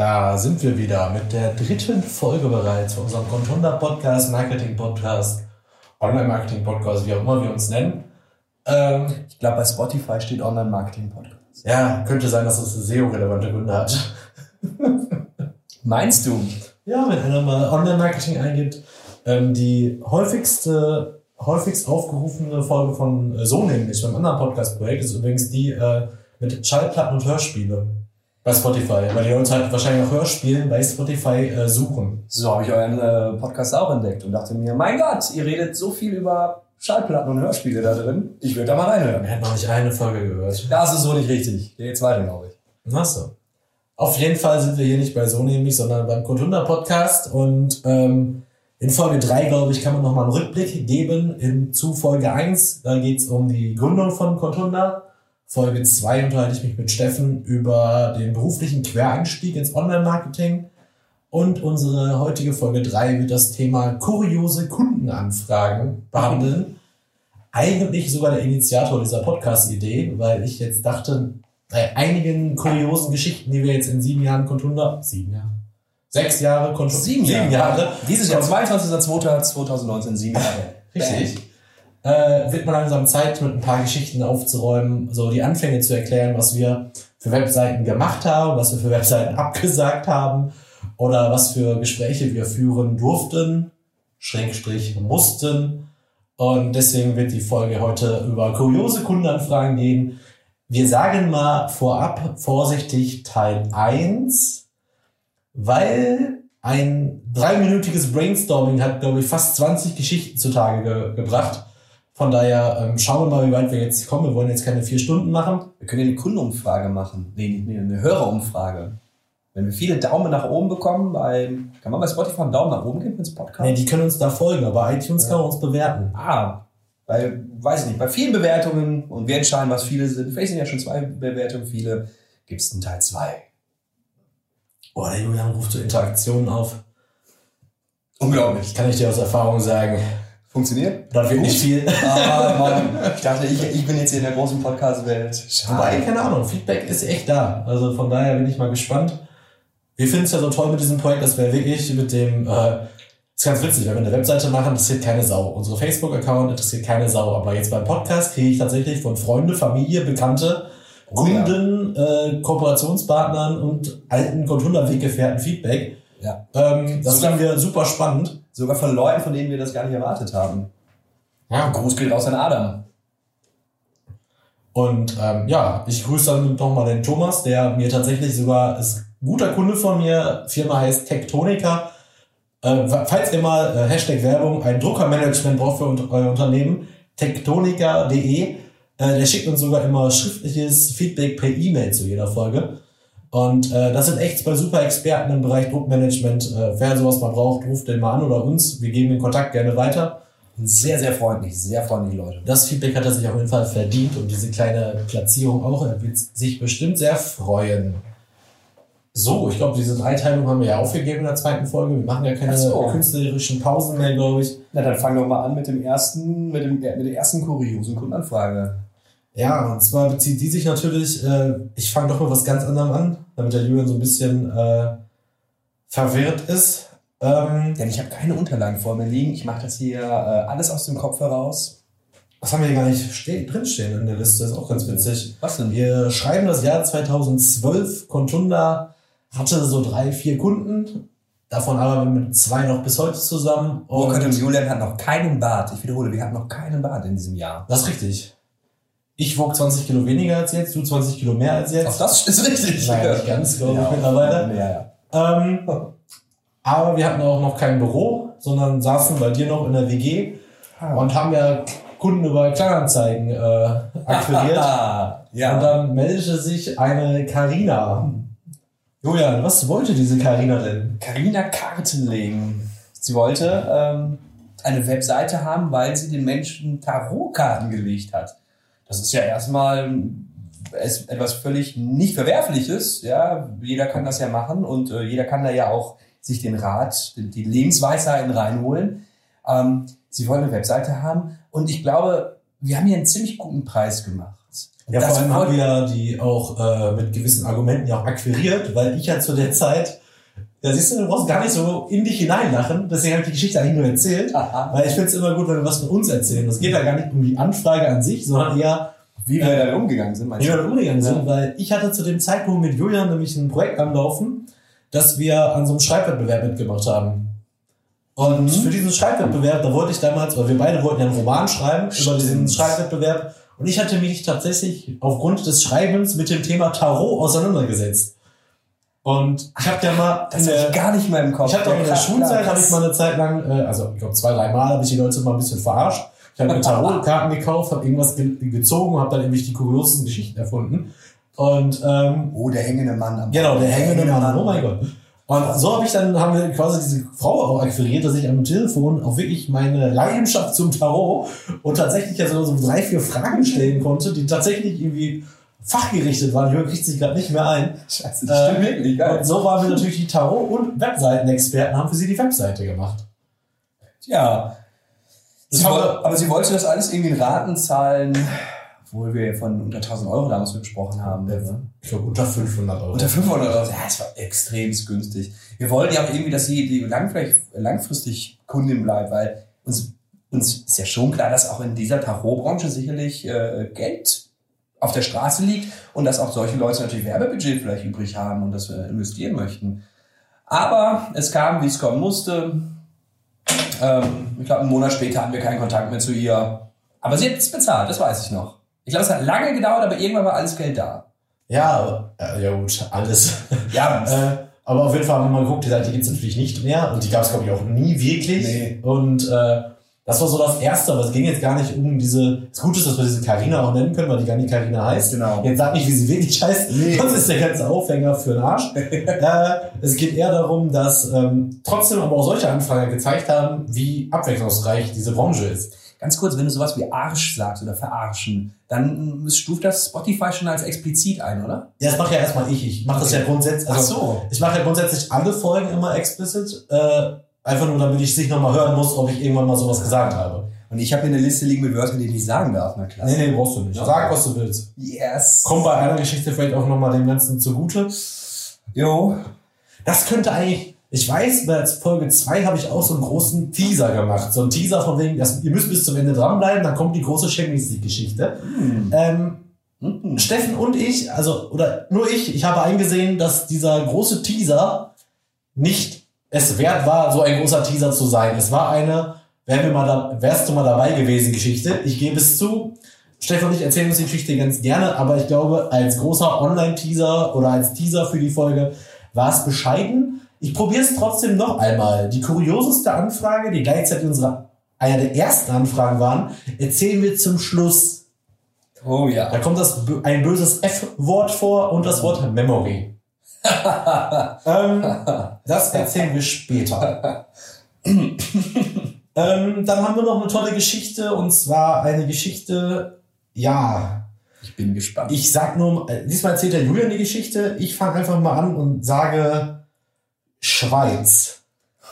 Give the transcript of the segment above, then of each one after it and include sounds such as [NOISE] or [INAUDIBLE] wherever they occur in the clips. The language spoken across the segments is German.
Da sind wir wieder mit der dritten Folge bereits von unserem Contunda Podcast, Marketing Podcast, Online Marketing Podcast, wie auch immer wir uns nennen. Ähm, ich glaube, bei Spotify steht Online Marketing Podcast. Ja, könnte sein, dass es SEO-relevante Gründe hat. [LAUGHS] Meinst du? Ja, wenn einer mal Online Marketing eingibt, ähm, die häufigste, häufigst aufgerufene Folge von äh, So nämlich, beim anderen Podcast-Projekt, ist übrigens die äh, mit Schallplatten und Hörspiele. Bei Spotify, weil die Leute halt wahrscheinlich auch Hörspielen bei Spotify äh, suchen. So habe ich euren äh, Podcast auch entdeckt und dachte mir, mein Gott, ihr redet so viel über Schallplatten und Hörspiele da drin. Ich würde da mal reinhören. Wir hätten noch nicht eine Folge gehört. Das ist so nicht richtig. Der zweite, glaube ich. Ach so. Auf jeden Fall sind wir hier nicht bei So nämlich, sondern beim Kotunda Podcast und ähm, in Folge 3, glaube ich, kann man nochmal einen Rückblick geben in, zu Folge 1. Da geht es um die Gründung von Kotunda. Folge 2 unterhalte ich mich mit Steffen über den beruflichen Quereinstieg ins Online-Marketing. Und unsere heutige Folge 3 wird das Thema kuriose Kundenanfragen behandeln. [LAUGHS] Eigentlich sogar der Initiator dieser Podcast-Idee, weil ich jetzt dachte, bei einigen kuriosen Geschichten, die wir jetzt in sieben Jahren Contunda, sieben Jahre, sechs Jahre Contunda, sieben, sieben Jahre. Dieses Jahr, 22.02.2019, sieben Jahre. Richtig äh, wird man langsam Zeit, mit ein paar Geschichten aufzuräumen, so die Anfänge zu erklären, was wir für Webseiten gemacht haben, was wir für Webseiten [LAUGHS] abgesagt haben oder was für Gespräche wir führen durften, Schrägstrich mussten. Und deswegen wird die Folge heute über kuriose Kundenanfragen gehen. Wir sagen mal vorab vorsichtig Teil 1, weil ein dreiminütiges Brainstorming hat, glaube ich, fast 20 Geschichten zutage ge gebracht. Von daher ähm, schauen wir mal, wie weit wir jetzt kommen. Wir wollen jetzt keine vier Stunden machen. Wir können ja eine Kundenumfrage machen. Nee, nee, eine Hörerumfrage. Wenn wir viele Daumen nach oben bekommen, bei, kann man bei Spotify einen Daumen nach oben geben ins Podcast? Nee, die können uns da folgen, aber iTunes ja. kann uns bewerten. Ah, bei, weiß ich nicht, bei vielen Bewertungen und wir entscheiden, was viele sind. Vielleicht sind ja schon zwei Bewertungen viele. Gibt es einen Teil zwei. Boah, der Julian ruft zur Interaktion auf. Unglaublich. Kann ich dir aus Erfahrung sagen. Funktioniert? Das wird nicht viel. Ah, Mann. Ich dachte, ich, ich bin jetzt hier in der großen Podcast-Welt. Wobei, keine Ahnung, Feedback ist echt da. Also von daher bin ich mal gespannt. Wir finden es ja so toll mit diesem Projekt, dass wir wirklich mit dem, äh, ist ganz witzig, wenn wir eine Webseite machen, interessiert keine Sau. Unsere Facebook-Account interessiert keine Sau. Aber jetzt beim Podcast kriege ich tatsächlich von Freunde, Familie, Bekannte, Kunden, äh, Kooperationspartnern und alten Controller-Weggefährten Feedback. Ja. Ähm, das finden wir super spannend. Sogar von Leuten, von denen wir das gar nicht erwartet haben. Ja. Gruß geht raus an Adam. Und ähm, ja, ich grüße dann nochmal den Thomas, der mir tatsächlich sogar ist guter Kunde von mir. Firma heißt Tektonica. Äh, falls ihr mal äh, Hashtag Werbung ein Druckermanagement braucht für euer Unternehmen, tektonica.de. Äh, der schickt uns sogar immer schriftliches Feedback per E-Mail zu jeder Folge. Und äh, das sind echt zwei super Experten im Bereich Druckmanagement. Äh, wer sowas mal braucht, ruft den mal an oder uns. Wir geben den Kontakt gerne weiter. Sehr, sehr freundlich, sehr freundliche Leute. Das Feedback hat er sich auf jeden Fall verdient und diese kleine Platzierung auch. Er wird sich bestimmt sehr freuen. So, ich glaube, diese Dreiteilung haben wir ja aufgegeben in der zweiten Folge. Wir machen ja keine so. künstlerischen Pausen mehr, glaube ich. Na, dann fangen wir mal an mit dem ersten, mit, dem, mit der ersten kuriosen Kundenanfrage. Ja, und zwar bezieht die sich natürlich, äh, ich fange doch mal was ganz anderem an, damit der Julian so ein bisschen äh, verwirrt ist. Ähm, Denn ich habe keine Unterlagen vor mir liegen. Ich mache das hier äh, alles aus dem Kopf heraus. Was haben wir hier gar nicht ste drinstehen in der Liste? Das ist auch ganz witzig. Was denn? Wir schreiben das Jahr 2012. Contunda hatte so drei, vier Kunden. Davon arbeiten wir mit zwei noch bis heute zusammen. Und Julian hat noch keinen Bart. Ich wiederhole, wir hatten noch keinen Bart in diesem Jahr. Das ist richtig. Ich wog 20 Kilo weniger als jetzt, du 20 Kilo mehr als jetzt. Auch das ist richtig. Nein, nicht ganz, glaube ja, ich, mittlerweile. Ja, ja. Ähm, aber wir hatten auch noch kein Büro, sondern saßen bei dir noch in der WG ah. und haben ja Kunden über Kleinanzeigen äh, akquiriert. [LAUGHS] ja. Und dann meldete sich eine Karina. Julian, was wollte diese Karina denn? Karina Kartenlegen. Sie wollte ähm, eine Webseite haben, weil sie den Menschen Tarotkarten gelegt hat. Das ist ja erstmal etwas völlig nicht Verwerfliches. Ja, jeder kann das ja machen und äh, jeder kann da ja auch sich den Rat, die Lebensweisheiten reinholen. Ähm, sie wollen eine Webseite haben und ich glaube, wir haben hier einen ziemlich guten Preis gemacht. Ja, Das vor allem haben wir die auch äh, mit gewissen Argumenten ja auch akquiriert, weil ich ja zu der Zeit, ja siehst du, du brauchst gar nicht so in dich hineinlachen, deswegen habe ich die Geschichte eigentlich nur erzählt, [LAUGHS] Aha. weil ich finde es immer gut, wenn wir was von uns erzählen. Es geht ja gar nicht um die Anfrage an sich, sondern eher, Wie wir damit umgegangen sind, meinst wie du? wir damit umgegangen sind, weil ich hatte zu dem Zeitpunkt mit Julian nämlich ein Projekt am Laufen, dass wir an so einem Schreibwettbewerb mitgemacht haben. Und Mhm. für diesen Schreibwettbewerb, da wollte ich damals, oder wir beide wollten ja einen Roman schreiben über diesen Stimmt. Schreibwettbewerb. Und ich hatte mich tatsächlich aufgrund des Schreibens mit dem Thema Tarot auseinandergesetzt. Und ich habe ja mal Das in der, gar nicht mehr im Kopf. ich habe doch in der Schulzeit, habe ich mal eine Zeit lang, äh, also ich glaube zwei, drei Mal habe ich die Leute mal ein bisschen verarscht. Ich habe mir Tarotkarten [LAUGHS] gekauft, habe irgendwas ge gezogen und habe dann nämlich die kuriosesten Geschichten erfunden. Und ähm, Oh, der hängende Mann am Genau, der hängende Mann. Oh mein Gott. Und so habe ich dann, haben wir quasi diese Frau auch akquiriert, dass ich am Telefon auch wirklich meine Leidenschaft zum Tarot und tatsächlich ja so, so drei, vier Fragen stellen konnte, die tatsächlich irgendwie fachgerichtet waren. Jürgen kriegt sich gerade nicht mehr ein. Scheiße, das stimmt Äh, wirklich, geil. Und so waren wir natürlich die Tarot- und Webseitenexperten, haben für sie die Webseite gemacht. Ja. Sie haben aber sie wollte das alles irgendwie in Raten zahlen, obwohl wir von unter 1000 Euro damals gesprochen haben. Ne? Ich glaube, unter 500 Euro. Unter 500 Euro. Ja, es war extrem günstig. Wir wollten ja auch irgendwie, dass sie die langfristig, langfristig Kundin bleibt, weil uns, uns ist ja schon klar, dass auch in dieser Tarotbranche sicherlich äh, Geld auf der Straße liegt und dass auch solche Leute natürlich Werbebudget vielleicht übrig haben und das wir investieren möchten. Aber es kam, wie es kommen musste. Ähm, ich glaube, einen Monat später hatten wir keinen Kontakt mehr zu ihr. Aber sie hat es bezahlt, das weiß ich noch. Ich glaube, es hat lange gedauert, aber irgendwann war alles Geld da. Ja, äh, ja gut, alles. [LAUGHS] Ja, Äh, aber auf jeden Fall haben wir mal geguckt, die Seite gibt's natürlich nicht mehr und die gab's glaube ich auch nie wirklich. Nee. Und äh, das war so das Erste, aber es ging jetzt gar nicht um diese. Das Gute ist, dass wir diese Carina auch nennen können, weil die gar nicht Carina heißt. Genau. Jetzt sag nicht, wie sie wirklich heißt, Nee. sonst ist der ganze Aufhänger für den Arsch. [LAUGHS] äh, es geht eher darum, dass ähm, trotzdem aber auch solche Anfragen gezeigt haben, wie abwechslungsreich diese Branche ist. Ganz kurz, wenn du sowas wie Arsch sagst oder verarschen, dann stuft das Spotify schon als explizit ein, oder? Ja, das mache ja erstmal ich. Ich mache das ja grundsätzlich. Also, so. Ich mache ja grundsätzlich alle Folgen immer explicit. Äh, einfach nur, damit ich es nicht nochmal hören muss, ob ich irgendwann mal sowas gesagt habe. Und ich habe hier eine Liste liegen mit Wörtern, die ich nicht sagen darf, na klar. Nee, nee, brauchst du nicht. Ja. Sag, was du willst. Yes. Kommt bei einer Geschichte vielleicht auch nochmal dem Ganzen zugute. Jo. Das könnte eigentlich, ich weiß, bei Folge 2 habe ich auch so einen großen Teaser gemacht. So einen Teaser von wegen, dass, ihr müsst bis zum Ende dranbleiben, dann kommt die große Champions League-Geschichte. Hm. Ähm, Hm. Steffen und ich, also, oder nur ich, ich habe eingesehen, dass dieser große Teaser nicht es wert war, so ein großer Teaser zu sein. Es war eine, wär wir mal da, wärst du mal dabei gewesen, Geschichte. Ich gebe es zu. Stefan und ich erzählen uns die Geschichte ganz gerne, aber ich glaube, als großer Online-Teaser oder als Teaser für die Folge war es bescheiden. Ich probiere es trotzdem noch einmal. Die kurioseste Anfrage, die gleichzeitig unsere einer der ersten Anfragen waren, erzählen wir zum Schluss. Oh ja. Da kommt das ein böses F-Wort vor und das Wort Memory. [LAUGHS] ähm, das erzählen wir später. [LAUGHS] ähm, dann haben wir noch eine tolle Geschichte und zwar eine Geschichte, ja, Ich bin gespannt. ich sag nur, äh, diesmal erzählt der Julian die Geschichte. Ich fange einfach mal an und sage Schweiz.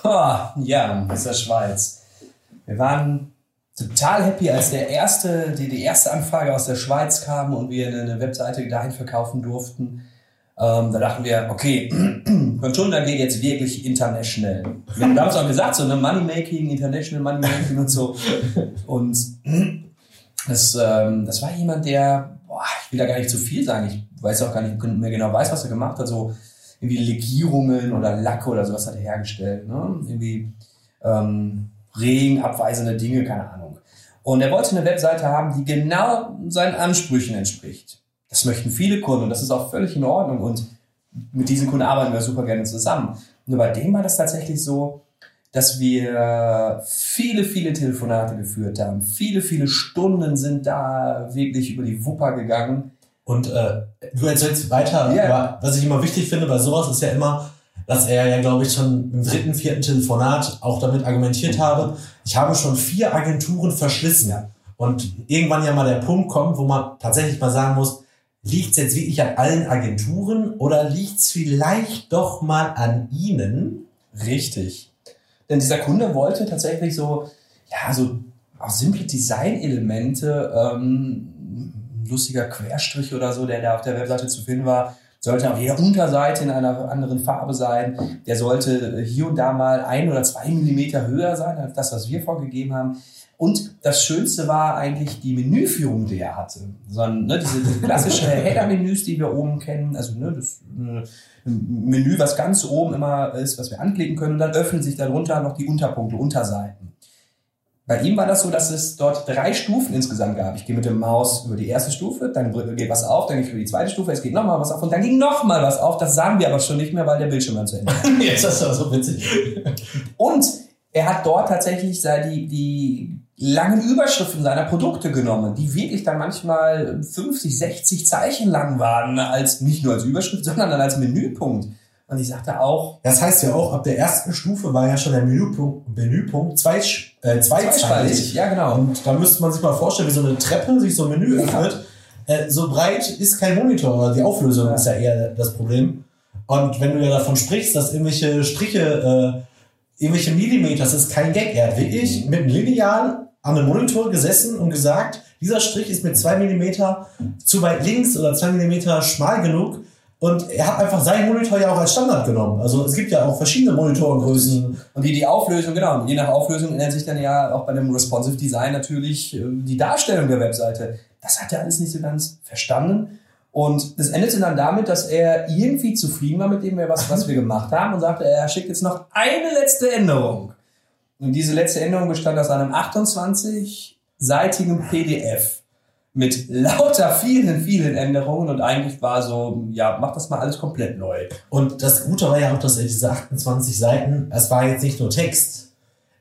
Ha, ja, das ist der Schweiz. Wir waren total happy, als der erste, die, die erste Anfrage aus der Schweiz kam und wir eine Webseite dahin verkaufen durften. Ähm, da dachten wir, okay, [CLEARS THROAT] Controller geht jetzt wirklich international. Wir haben damals auch gesagt, so eine Moneymaking, International Moneymaking und so. Und das, ähm, das war jemand, der, boah, ich will da gar nicht zu viel sagen, ich weiß auch gar nicht mehr genau weiß, was er gemacht hat, so irgendwie Legierungen oder Lacke oder sowas hat er hergestellt. Ne? Irgendwie ähm, regenabweisende Dinge, keine Ahnung. Und er wollte eine Webseite haben, die genau seinen Ansprüchen entspricht. Das möchten viele Kunden und das ist auch völlig in Ordnung. Und mit diesen Kunden arbeiten wir super gerne zusammen. Nur bei dem war das tatsächlich so, dass wir viele, viele Telefonate geführt haben. Viele, viele Stunden sind da wirklich über die Wupper gegangen. Und äh, du erzählst weiter, Ja. aber was ich immer wichtig finde bei sowas ist ja immer, dass er ja, glaube ich, schon im dritten, vierten Telefonat auch damit argumentiert habe, ich habe schon vier Agenturen verschlissen. Ja. Und irgendwann ja mal der Punkt kommt, wo man tatsächlich mal sagen muss, liegt es jetzt wirklich an allen Agenturen oder liegt es vielleicht doch mal an Ihnen? Richtig. Denn dieser Kunde wollte tatsächlich so, ja, so auch simple Designelemente ähm, lustiger Querstrich oder so, der da auf der Webseite zu finden war. Sollte auf jeder Unterseite in einer anderen Farbe sein. Der sollte hier und da mal ein oder zwei Millimeter höher sein als das, was wir vorgegeben haben. Und das Schönste war eigentlich die Menüführung, die er hatte. So ein, ne, diese, diese klassische [LAUGHS] Header-Menüs, die wir oben kennen. Also ne, das äh, Menü, was ganz oben immer ist, was wir anklicken können. Und dann öffnen sich darunter noch die Unterpunkte, Unterseiten. Bei ihm war das so, dass es dort drei Stufen insgesamt gab. Ich gehe mit dem Maus über die erste Stufe, dann geht was auf, dann gehe ich über die zweite Stufe, es geht nochmal was auf und dann ging nochmal was auf. Das sagen wir aber schon nicht mehr, weil der Bildschirm dann zu Ende ist. Jetzt ist das so witzig. Und er hat dort tatsächlich die, die langen Überschriften seiner Produkte genommen, die wirklich dann manchmal 50, 60 Zeichen lang waren, als nicht nur als Überschrift, sondern dann als Menüpunkt. Und ich sagte auch. Das heißt ja auch, ab der ersten Stufe war ja schon der Menüpunkt, Menüpunkt zwei, äh, zweizeilig. Ja, genau. Und da müsste man sich mal vorstellen, wie so eine Treppe sich so ein Menü öffnet. Ja. Äh, so breit ist kein Monitor, die Auflösung ja. ist ja eher das Problem. Und wenn du ja davon sprichst, dass irgendwelche Striche, äh, irgendwelche Millimeter, das ist kein Gag. Er hat wirklich mhm. mit einem Lineal an einem Monitor gesessen und gesagt, dieser Strich ist mit zwei Millimeter zu weit links oder zwei Millimeter schmal genug. Und er hat einfach seinen Monitor ja auch als Standard genommen. Also es gibt ja auch verschiedene Monitorengrößen. Und die, die Auflösung, genau, je nach Auflösung ändert sich dann ja auch bei dem Responsive Design natürlich äh, die Darstellung der Webseite. Das hat er alles nicht so ganz verstanden. Und das endete dann damit, dass er irgendwie zufrieden war mit dem, was, was wir gemacht haben und sagte, er schickt jetzt noch eine letzte Änderung. Und diese letzte Änderung bestand aus einem 28-seitigen PDF mit [LAUGHS] lauter vielen, vielen Änderungen und eigentlich war so, ja, mach das mal alles komplett neu. Und das Gute war ja auch, dass er diese 28 Seiten, es war jetzt nicht nur Text,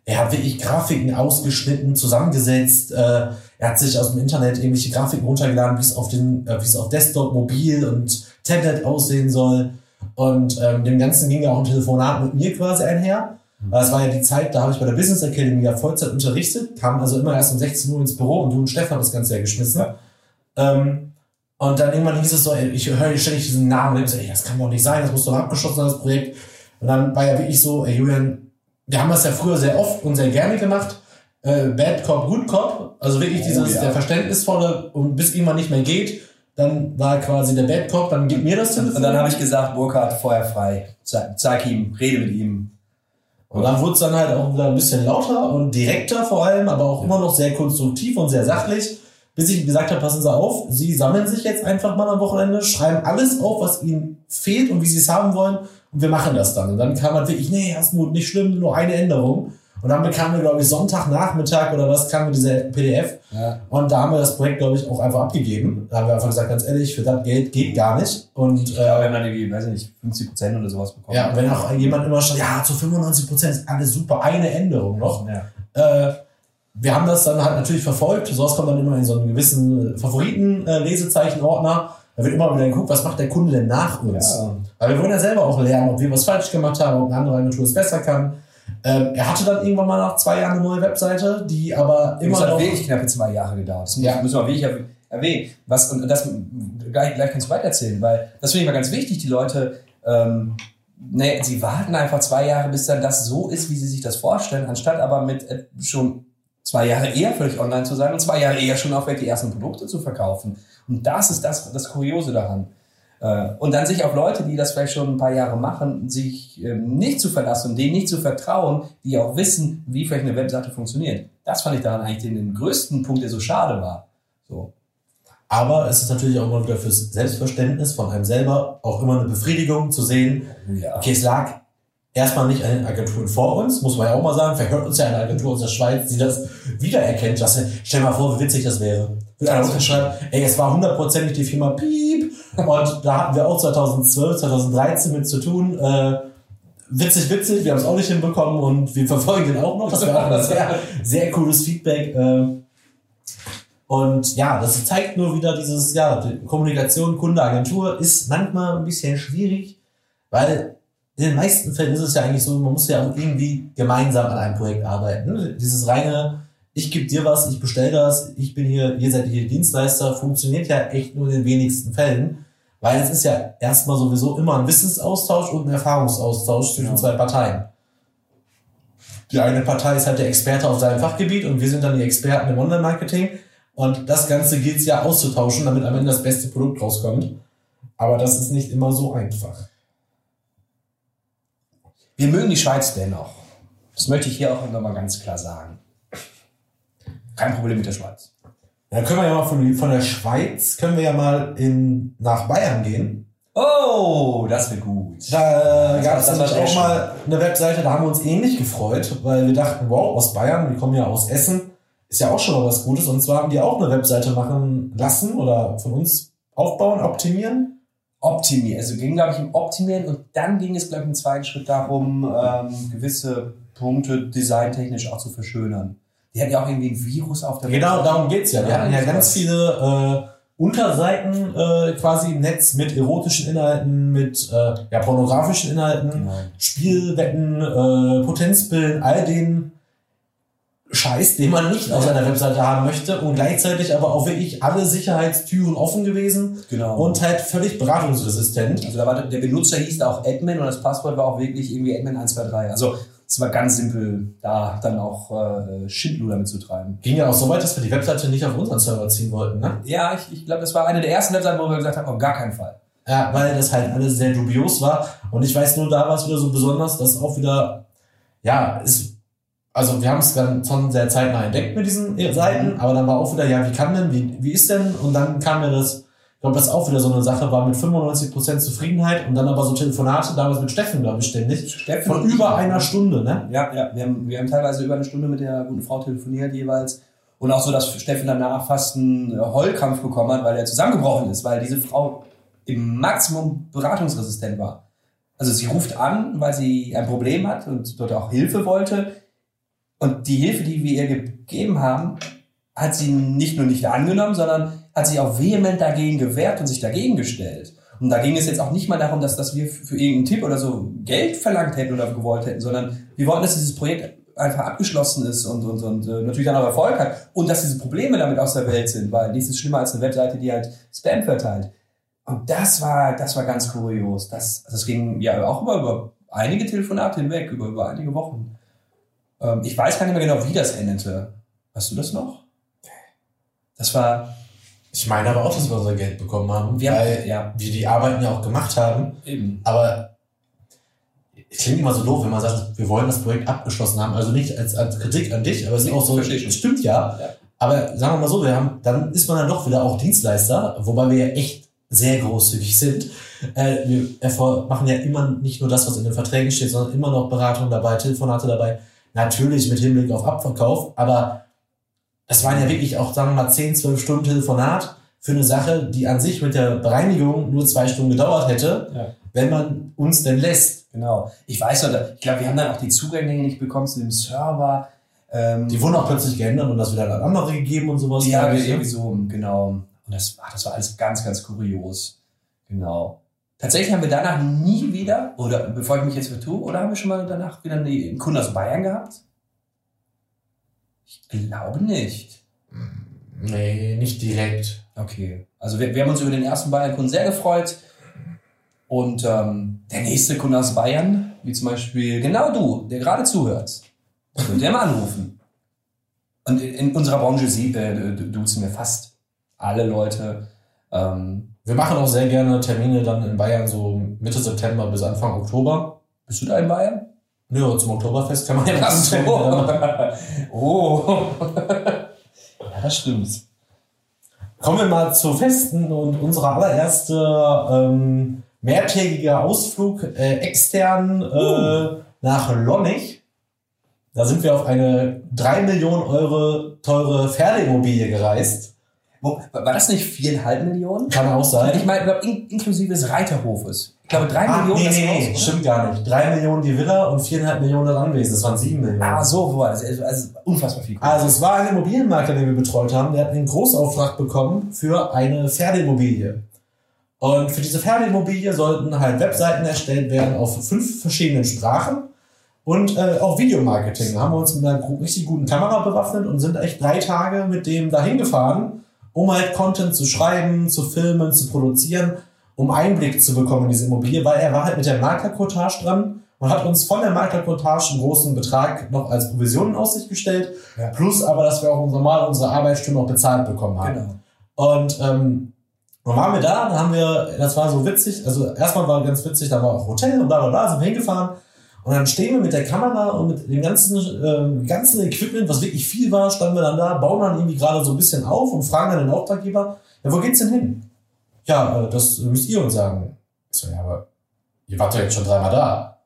er hat wirklich Grafiken ausgeschnitten, zusammengesetzt, äh, er hat sich aus dem Internet irgendwelche Grafiken runtergeladen, wie es auf den, äh, wie es auf Desktop, Mobil und Tablet aussehen soll. Und ähm, dem Ganzen ging ja auch ein Telefonat mit mir quasi einher. Das war ja die Zeit, da habe ich bei der Business Academy ja Vollzeit unterrichtet, kam also immer erst um 16 Uhr ins Büro und du und Stefan das Ganze ja geschmissen. Ja. Ähm, und dann irgendwann hieß es so, ich höre ständig diesen Namen und ich so, ey, das kann doch nicht sein, das muss doch abgeschlossen sein, das Projekt. Und dann war ja wirklich so, ey, Julian, wir haben das ja früher sehr oft und sehr gerne gemacht. Äh, Bad Cop, Good Cop, also wirklich oh, dieses, ja. der verständnisvolle und bis irgendwann nicht mehr geht, dann war quasi der Bad Cop, dann gib mir das Telefon. Und dann habe ich gesagt, Burkhard, Feuer frei. Zeig, zeig ihm, rede mit ihm. Und dann wurde es dann halt auch wieder ein bisschen lauter und direkter vor allem, aber auch immer noch sehr konstruktiv und sehr sachlich, bis ich gesagt habe, passen Sie auf, Sie sammeln sich jetzt einfach mal am Wochenende, schreiben alles auf, was Ihnen fehlt und wie Sie es haben wollen und wir machen das dann. Und dann kam halt wirklich, nee, Erstmut, nicht schlimm, nur eine Änderung. Und dann bekamen wir, glaube ich, Sonntagnachmittag oder was, kam diese PDF. Ja. Und da haben wir das Projekt, glaube ich, auch einfach abgegeben. Da haben wir einfach gesagt, ganz ehrlich, für das Geld geht gar nicht. Und, äh, ja, wenn man irgendwie, weiß ich nicht, 50 Prozent oder sowas bekommt. Ja, wenn auch jemand immer schon, ja, zu 95 Prozent ist alles super, eine Änderung noch. Ja. Äh, wir haben das dann halt natürlich verfolgt. Sowas kommt dann immer in so einen gewissen Favoriten-Lesezeichen-Ordner. Da wird immer wieder geguckt, was macht der Kunde denn nach uns? Ja. Weil wir wollen ja selber auch lernen, ob wir was falsch gemacht haben, ob eine andere Agentur es besser kann. Ähm, er hatte dann irgendwann mal nach zwei Jahren eine neue Webseite, die aber immer das hat wirklich knappe zwei Jahre gedauert. Das ja. müssen wir wirklich erwähnen. Was, und das gleich, gleich kannst du weitererzählen, weil das finde ich mal ganz wichtig, die Leute, ähm, ne, sie warten einfach zwei Jahre, bis dann das so ist, wie sie sich das vorstellen, anstatt aber mit äh, schon zwei Jahre eher völlig online zu sein und zwei Jahre eher schon auf die ersten Produkte zu verkaufen. Und das ist das, das Kuriose daran. Äh, und dann sich auf Leute, die das vielleicht schon ein paar Jahre machen, sich ähm, nicht zu verlassen und denen nicht zu vertrauen, die auch wissen, wie vielleicht eine Webseite funktioniert. Das fand ich daran eigentlich den, den größten Punkt, der so schade war. So. Aber es ist natürlich auch immer wieder fürs Selbstverständnis von einem selber auch immer eine Befriedigung zu sehen, ja. okay, es lag erstmal nicht an den Agenturen vor uns, muss man ja auch mal sagen. Vielleicht hört uns ja eine Agentur aus der Schweiz, die das wiedererkennt. Das, stell mal vor, wie witzig das wäre. Würde einer unterschreiben, ey, es war hundertprozentig die Firma Piep. Und da hatten wir auch 2012, 2013 mit zu tun. Äh, witzig, witzig, wir haben es auch nicht hinbekommen und wir verfolgen den auch noch. Das war ein sehr, sehr cooles Feedback. Äh, und ja, das zeigt nur wieder dieses, ja, Kommunikation, Kunde, Agentur ist manchmal ein bisschen schwierig, weil in den meisten Fällen ist es ja eigentlich so, man muss ja irgendwie gemeinsam an einem Projekt arbeiten. Dieses reine, ich gebe dir was, ich bestell das, ich bin hier, ihr seid hier Dienstleister, funktioniert ja echt nur in den wenigsten Fällen. Weil es ist ja erstmal sowieso immer ein Wissensaustausch und ein Erfahrungsaustausch zwischen ja. zwei Parteien. Die eine Partei ist halt der Experte auf seinem Fachgebiet und wir sind dann die Experten im Online-Marketing. Und das Ganze gilt es ja auszutauschen, damit am Ende das beste Produkt rauskommt. Aber das ist nicht immer so einfach. Wir mögen die Schweiz dennoch. Das möchte ich hier auch nochmal ganz klar sagen. Kein Problem mit der Schweiz. Dann können wir ja mal von, von der Schweiz, können wir ja mal in, nach Bayern gehen. Oh, das wird gut. Da gab es nämlich auch mal eine Webseite, da haben wir uns ähnlich gefreut, weil wir dachten, wow, aus Bayern, wir kommen ja aus Essen, ist ja auch schon mal was Gutes. Und zwar haben die auch eine Webseite machen lassen oder von uns aufbauen, optimieren. Optimieren. Also ging, glaube ich, im Optimieren und dann ging es, glaube ich, im zweiten Schritt darum, ähm, gewisse Punkte designtechnisch auch zu verschönern. Die hatten ja auch irgendwie ein Virus auf der Genau, Webseite. darum geht's ja. Wir Ja, hatten ja ganz viele äh, Unterseiten äh, quasi im Netz mit erotischen Inhalten, mit äh, ja, pornografischen Inhalten, Genau. Spielwetten, äh, Potenzbilden, all den Scheiß, den man nicht auf seiner Webseite haben möchte und gleichzeitig aber auch wirklich alle Sicherheitstüren offen gewesen Genau. und halt völlig beratungsresistent. Also da war der, Benutzer hieß da auch Admin und das Passwort war auch wirklich irgendwie Admin123. Also es war ganz simpel, da dann auch äh, Schindluder damit zu treiben. Ging ja auch so weit, dass wir die Webseite nicht auf unseren Server ziehen wollten, ne? Ja, ich, ich glaube, das war eine der ersten Webseiten, wo wir gesagt haben, auf gar keinen Fall. Ja, weil das halt alles sehr dubios war. Und ich weiß nur, da war es wieder so besonders, dass auch wieder, ja, ist, also wir haben es dann schon sehr zeitnah entdeckt mit diesen Seiten, aber dann war auch wieder, ja, wie kann denn, wie, wie ist denn? Und dann kam mir das, ich glaube, das auch wieder so eine Sache war mit 95% Zufriedenheit und dann aber so Telefonate, damals mit Steffen, glaube ich, ständig, Steffen von über einer Stunde, ne? Ja, ja, wir haben, wir haben teilweise über eine Stunde mit der guten Frau telefoniert jeweils. Und auch so, dass Steffen danach fast einen äh, Heulkampf bekommen hat, weil er zusammengebrochen ist, weil diese Frau im Maximum beratungsresistent war. Also sie ruft an, weil sie ein Problem hat und dort auch Hilfe wollte. Und die Hilfe, die wir ihr gegeben haben, hat sie nicht nur nicht angenommen, sondern hat sich auch vehement dagegen gewehrt und sich dagegen gestellt. Und da ging es jetzt auch nicht mal darum, dass, dass wir für irgendeinen Tipp oder so Geld verlangt hätten oder gewollt hätten, sondern wir wollten, dass dieses Projekt einfach abgeschlossen ist und, und, und äh, natürlich dann auch Erfolg hat und dass diese Probleme damit aus der Welt sind, weil nichts ist schlimmer als eine Webseite, die halt Spam verteilt. Und das war, das war ganz kurios. Das, das ging ja auch über, über einige Telefonate hinweg, über, über einige Wochen. Ähm, ich weiß gar nicht mehr genau, wie das endete. Weißt du das noch? Das war, Ich meine aber auch, dass wir unser Geld bekommen haben, Wir haben- weil ja. wir die Arbeiten ja auch gemacht haben. eben. Aber es klingt immer so doof, wenn man sagt, wir wollen das Projekt abgeschlossen haben. Also nicht als, als Kritik an dich, aber es ist auch so, stimmt ja. Ja. Aber sagen wir mal so, wir haben, dann ist man dann doch wieder auch Dienstleister, wobei wir ja echt sehr großzügig sind. Äh, wir machen ja immer nicht nur das, was in den Verträgen steht, sondern immer noch Beratung dabei, Telefonate dabei. Natürlich mit Hinblick auf Abverkauf, aber das waren ja wirklich auch, sagen wir mal, 10, 12 Stunden Telefonat für eine Sache, die an sich mit der Bereinigung nur zwei Stunden gedauert hätte, Ja. wenn man uns denn lässt. Genau. Ich weiß noch, ich glaube, wir haben dann auch die Zugänge nicht bekommen zu dem Server. Ähm, Die wurden auch plötzlich geändert und das wieder an andere gegeben und sowas. Ja, ne? irgendwie so, genau. Und das, ach, das war alles ganz, ganz kurios. Genau. Tatsächlich haben wir danach nie wieder, oder bevor ich mich jetzt vertue, oder haben wir schon mal danach wieder einen Kunden aus Bayern gehabt? Ich glaube nicht. Nee, nicht direkt. Okay. Also wir, wir haben uns über den ersten Bayern-Kunden sehr gefreut. Und ähm, der nächste Kunde aus Bayern, wie zum Beispiel genau du, der gerade zuhört, könnt ihr mal anrufen. Und in, in unserer Branche sie, äh, duzen wir fast alle Leute. Ähm, Wir machen auch sehr gerne Termine dann in Bayern so Mitte September bis Anfang Oktober. bist du da in Bayern? Nö, zum Oktoberfest kann man ja so. [LAUGHS] Oh. [LAUGHS] ja, das stimmt. Kommen wir mal zu Festen und unsere allererste ähm, mehrtägige Ausflug äh, extern äh, nach Lonnich. Da sind wir auf eine 3 Millionen Euro teure Pferdeimmobilie gereist. War das nicht viereinhalb Millionen? Kann auch sein. Ich meine, inklusive des Reiterhofes. Ich glaube, drei Ah, Millionen nee, das nee, nee, oder? stimmt gar nicht. 3 Millionen die Villa und 4,5 Millionen das Anwesen. Das waren 7 Millionen. Ah, so war das. Also, also unfassbar viel. Also es war ein Immobilienmakler, den wir betreut haben, der hat einen Großauftrag bekommen für eine Pferdeimmobilie. Und für diese Pferdeimmobilie sollten halt Webseiten erstellt werden auf fünf verschiedenen Sprachen und äh, auch Videomarketing. Da haben wir uns mit einer richtig guten Kamera bewaffnet und sind echt drei Tage mit dem dahin gefahren, um halt Content zu schreiben, zu filmen, zu produzieren, um Einblick zu bekommen in diese Immobilie, weil er war halt mit der Maklercottage dran und hat uns von der Maklerquotage einen großen Betrag noch als Provision in Aussicht gestellt. Ja. Plus aber, dass wir auch normal unsere Arbeitsstunden auch bezahlt bekommen haben. Genau. Und ähm, dann waren wir da, dann haben wir, das war so witzig, also erstmal war ganz witzig, da war auch Hotel und bla bla bla, sind wir hingefahren. Und dann stehen wir mit der Kamera und mit dem ganzen, ähm, ganzen Equipment, was wirklich viel war, standen wir dann da, bauen dann irgendwie gerade so ein bisschen auf und fragen dann den Auftraggeber, ja, wo geht's denn hin? Ja, äh, das müsst ihr uns sagen. Ich so, ja, aber ihr wart doch jetzt schon dreimal da.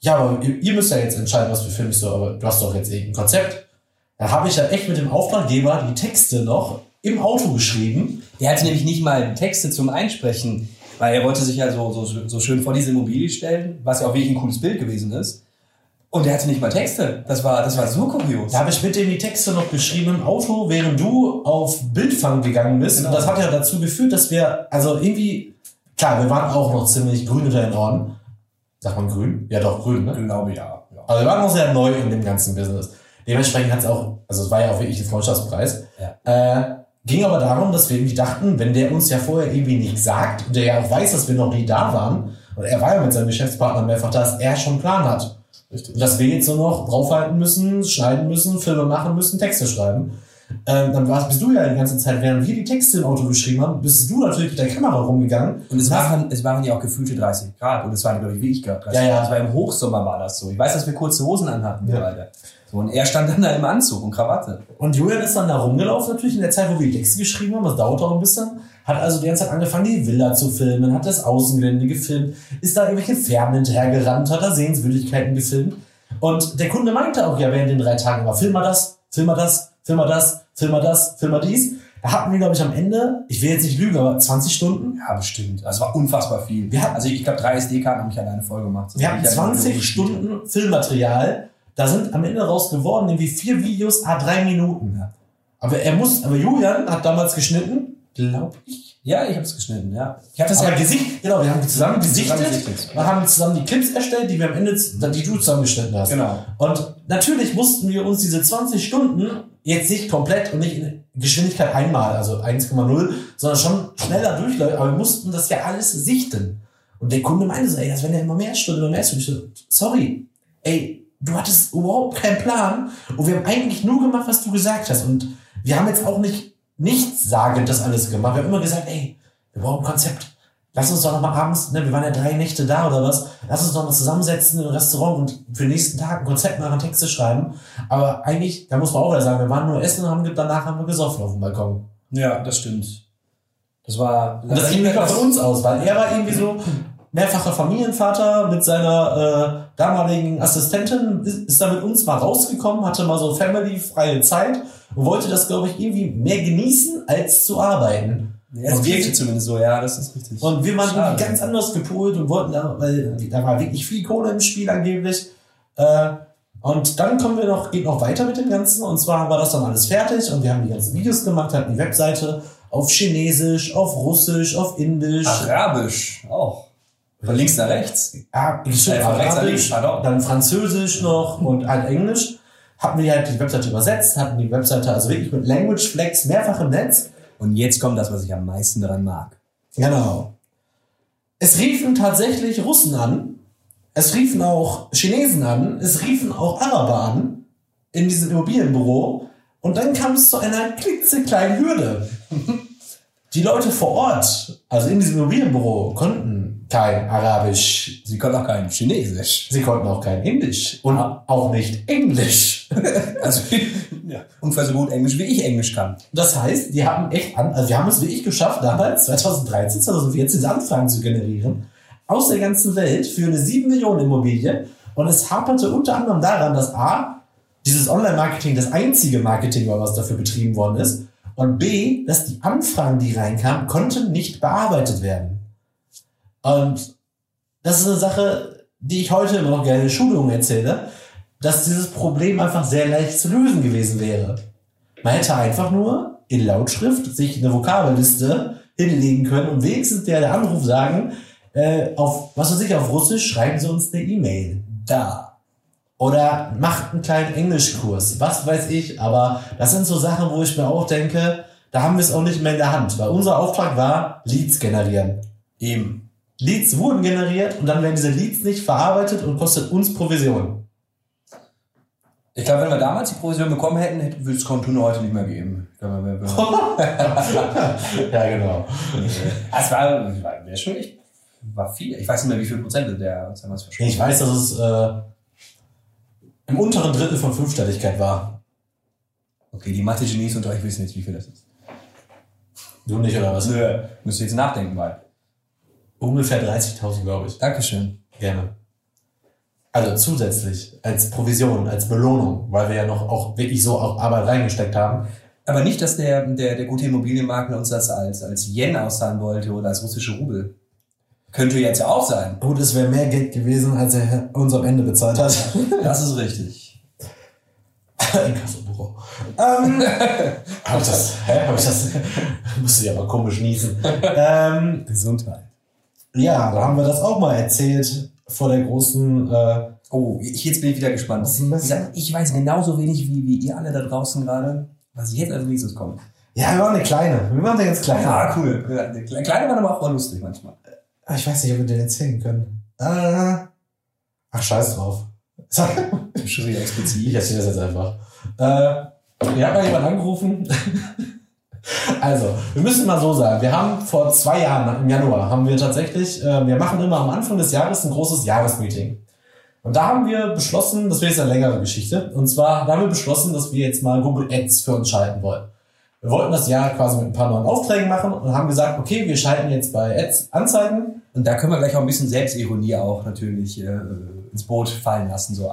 Ja, aber ihr, müsst ja jetzt entscheiden, was wir filmen. Ich so, aber du hast doch jetzt irgendein Konzept. Da habe ich ja echt mit dem Auftraggeber die Texte noch im Auto geschrieben. Der hatte nämlich nicht mal Texte zum Einsprechen, weil er wollte sich ja so, so, so schön vor diese Immobilie stellen, was ja auch wirklich ein cooles Bild gewesen ist. Und der hatte nicht mal Texte. Das war, das war so kurios. Da habe ich mit dem die Texte noch geschrieben im Auto, während du auf Bildfang gegangen bist. Genau. Und das hat ja dazu geführt, dass wir, also irgendwie, klar, wir waren auch noch ziemlich grün unter den Ohren. Sagt man grün? Ja, doch, grün, ne? glaube ja. ja. Also wir waren noch sehr neu in dem ganzen Business. Dementsprechend hat es auch, also es war ja auch wirklich ein Freundschaftspreis. Äh, ging aber darum, dass wir irgendwie dachten, wenn der uns ja vorher irgendwie nichts sagt und der ja auch weiß, dass wir noch nie da waren, und er war ja mit seinem Geschäftspartner mehrfach da, dass er schon einen Plan hat. Und dass wir jetzt nur noch draufhalten müssen, schneiden müssen, Filme machen müssen, Texte schreiben. Ähm, dann warst, bist du ja die ganze Zeit, während wir die Texte im Auto geschrieben haben, bist du natürlich mit der Kamera rumgegangen. Und es waren, es waren ja auch gefühlte 30 Grad. Und es waren, glaube ich, wie ich gerade 30 Ja, ja. Grad. Es war im Hochsommer war das so. Ich weiß, dass wir kurze Hosen anhatten, wir Ja. beide. So, und er stand dann da im Anzug und Krawatte. Und Julian ist dann da rumgelaufen, natürlich in der Zeit, wo wir die Texte geschrieben haben, das dauert auch ein bisschen, hat also die ganze Zeit angefangen, die Villa zu filmen, hat das Außengelände gefilmt, ist da irgendwelche Pferden hinterhergerannt, hat da Sehenswürdigkeiten gefilmt. Und der Kunde meinte auch ja während den drei Tagen immer, film mal das, film mal das, film mal das, film mal das, film mal dies. Da hatten wir, glaube ich, am Ende, ich will jetzt nicht lügen, aber 20 Stunden. Ja, bestimmt. Also es war unfassbar viel. Wir hatten- also ich glaube, drei SD-Karten haben mich alleine voll gemacht. Wir ich hatten hatte 20 nur Stunden Filmmaterial. Da sind am Ende raus geworden, irgendwie vier Videos, a drei Minuten. Ja. Aber er muss, aber Julian hat damals geschnitten, glaube ich. Ja, ich habe es geschnitten, ja. Ich habe das Aber ja Gesicht, genau, wir haben die zusammen gesichtet. Zusammen gesichtet. Wir haben zusammen die Clips erstellt, die wir am Ende, die du zusammengeschnitten hast. Genau. Und natürlich mussten wir uns diese 20 Stunden jetzt nicht komplett und nicht in Geschwindigkeit einmal, also 1,0, sondern schon schneller durchlaufen. Aber wir mussten das ja alles sichten. Und der Kunde meinte so, ey, das werden ja immer mehr Stunden, immer mehr Stunden. Ich so, sorry, ey, du hattest überhaupt keinen Plan. Und wir haben eigentlich nur gemacht, was du gesagt hast. Und wir haben jetzt auch nicht nichtssagend das alles gemacht. Wir haben immer gesagt, ey, wir brauchen ein Konzept. Lass uns doch noch mal abends, ne, wir waren ja drei Nächte da oder was, lass uns doch mal zusammensetzen im Restaurant und für den nächsten Tag ein Konzept machen, Texte schreiben. Aber eigentlich, da muss man auch wieder sagen, wir waren nur essen und haben, danach haben wir gesoffen auf dem Balkon. Ja, das stimmt. Das war. Und das ging nicht mal von uns aus, weil er war irgendwie so mehrfacher Familienvater mit seiner äh, damaligen Assistentin, ist, ist da mit uns mal rausgekommen, hatte mal so Family-freie Zeit und wollte das, glaube ich, irgendwie mehr genießen, als zu arbeiten. Ja, Und wirkte wir- zumindest so, ja, das ist richtig. Und wir waren Schade. irgendwie ganz anders gepolt und wollten da, weil da war wirklich viel Kohle im Spiel angeblich. Äh, und dann kommen wir noch, geht noch weiter mit dem Ganzen. Und zwar war das dann alles fertig und wir haben die ganzen Videos gemacht, hatten die Webseite auf Chinesisch, auf Russisch, auf Indisch. Arabisch auch. Von links nach rechts. Ah, stimmt, Äh, von rechts Arabisch, dann Französisch noch und halt Englisch. Hatten wir halt die Webseite übersetzt, hatten die Webseite also wirklich mit Language Flex mehrfach im Netz. Und jetzt kommt das, was ich am meisten daran mag. Genau. Es riefen tatsächlich Russen an. Es riefen auch Chinesen an. Es riefen auch Araber an. In diesem Immobilienbüro. Und dann kam es zu einer klitzekleinen Hürde. [LAUGHS] Die Leute vor Ort, also in diesem Immobilienbüro, konnten kein Arabisch. Sie konnten auch kein Chinesisch. Sie konnten auch kein Indisch. Und auch nicht Englisch. [LAUGHS] Also, ja. ungefähr so gut Englisch, wie ich Englisch kann. Das heißt, die haben echt an, also wir haben es wirklich geschafft, damals, 2013, 2014, diese Anfragen zu generieren, aus der ganzen Welt für eine 7 Millionen Immobilie. Und es haperte unter anderem daran, dass A, dieses Online-Marketing das einzige Marketing war, was dafür betrieben worden ist. Und B, dass die Anfragen, die reinkamen, konnten nicht bearbeitet werden. Und das ist eine Sache, die ich heute immer noch gerne in Schulungen erzähle, dass dieses Problem einfach sehr leicht zu lösen gewesen wäre. Man hätte einfach nur in Lautschrift sich eine Vokabelliste hinlegen können und wenigstens der, der Anruf sagen, äh, auf, was weiß ich, auf Russisch schreiben Sie uns eine E-Mail. Da. Oder macht einen kleinen Englischkurs, was weiß ich. Aber das sind so Sachen, wo ich mir auch denke, da haben wir es auch nicht mehr in der Hand. Weil unser Auftrag war, Leads generieren. Eben. Leads wurden generiert und dann werden diese Leads nicht verarbeitet und kostet uns Provision. Ich glaube, wenn wir damals die Provision bekommen hätten, hätte- würde es Kontuno heute nicht mehr geben. Glaube, [LAUGHS] [LAUGHS] ja, genau. es war, war schon echt, war viel. Ich weiß nicht mehr, wie viel Prozent der uns damals verschwunden Ich weiß, dass es äh, im unteren Drittel von Fünfstelligkeit war. Okay, die Mathe-Genies unter euch wissen jetzt, wie viel das ist. Du nicht, oder was? Nö. Müsst ihr jetzt nachdenken mal. Ungefähr 30.000, glaube ich. Dankeschön. Gerne. Also zusätzlich, als Provision, als Belohnung, weil wir ja noch auch wirklich so auch Arbeit reingesteckt haben. Aber nicht, dass der, der, der gute Immobilienmakler uns das als, als Yen auszahlen wollte oder als russische Rubel. Könnte jetzt ja auch sein. Gut, es wäre mehr Geld gewesen, als er uns am Ende bezahlt hat. [LAUGHS] Das ist richtig. Inkassobüro. Ähm, [LAUGHS] hab ich das, hä, hab ich das, [LAUGHS] musste ich aber komisch niesen. Ähm, Gesundheit. Ja, da haben wir das auch mal erzählt vor der großen, äh, Oh, ich, jetzt bin ich wieder gespannt. Ich, weiß genauso wenig wie, wie ihr alle da draußen gerade, was jetzt als nächstes kommt. ja, wir waren eine kleine, wir waren eine ganz kleine. Ja, cool. Ja, Kleine waren aber auch lustig manchmal. Ah, Ich weiß nicht, ob wir den erzählen können. Äh, ach, scheiß drauf. Schon wieder Ich explizit. erzähle das jetzt einfach. Äh, wir haben mal jemanden angerufen. [LAUGHS] also, wir müssen mal so sagen, wir haben vor zwei Jahren, im Januar, haben wir tatsächlich, äh, wir machen immer am Anfang des Jahres ein großes Jahresmeeting. Und da haben wir beschlossen, das wäre jetzt eine längere Geschichte, und zwar haben wir beschlossen, dass wir jetzt mal Google Ads für uns schalten wollen. Wir wollten das Jahr quasi mit ein paar neuen Aufträgen machen und haben gesagt, okay, wir schalten jetzt bei Ads Anzeigen Und da können wir gleich auch ein bisschen Selbstironie auch natürlich äh, ins Boot fallen lassen. So.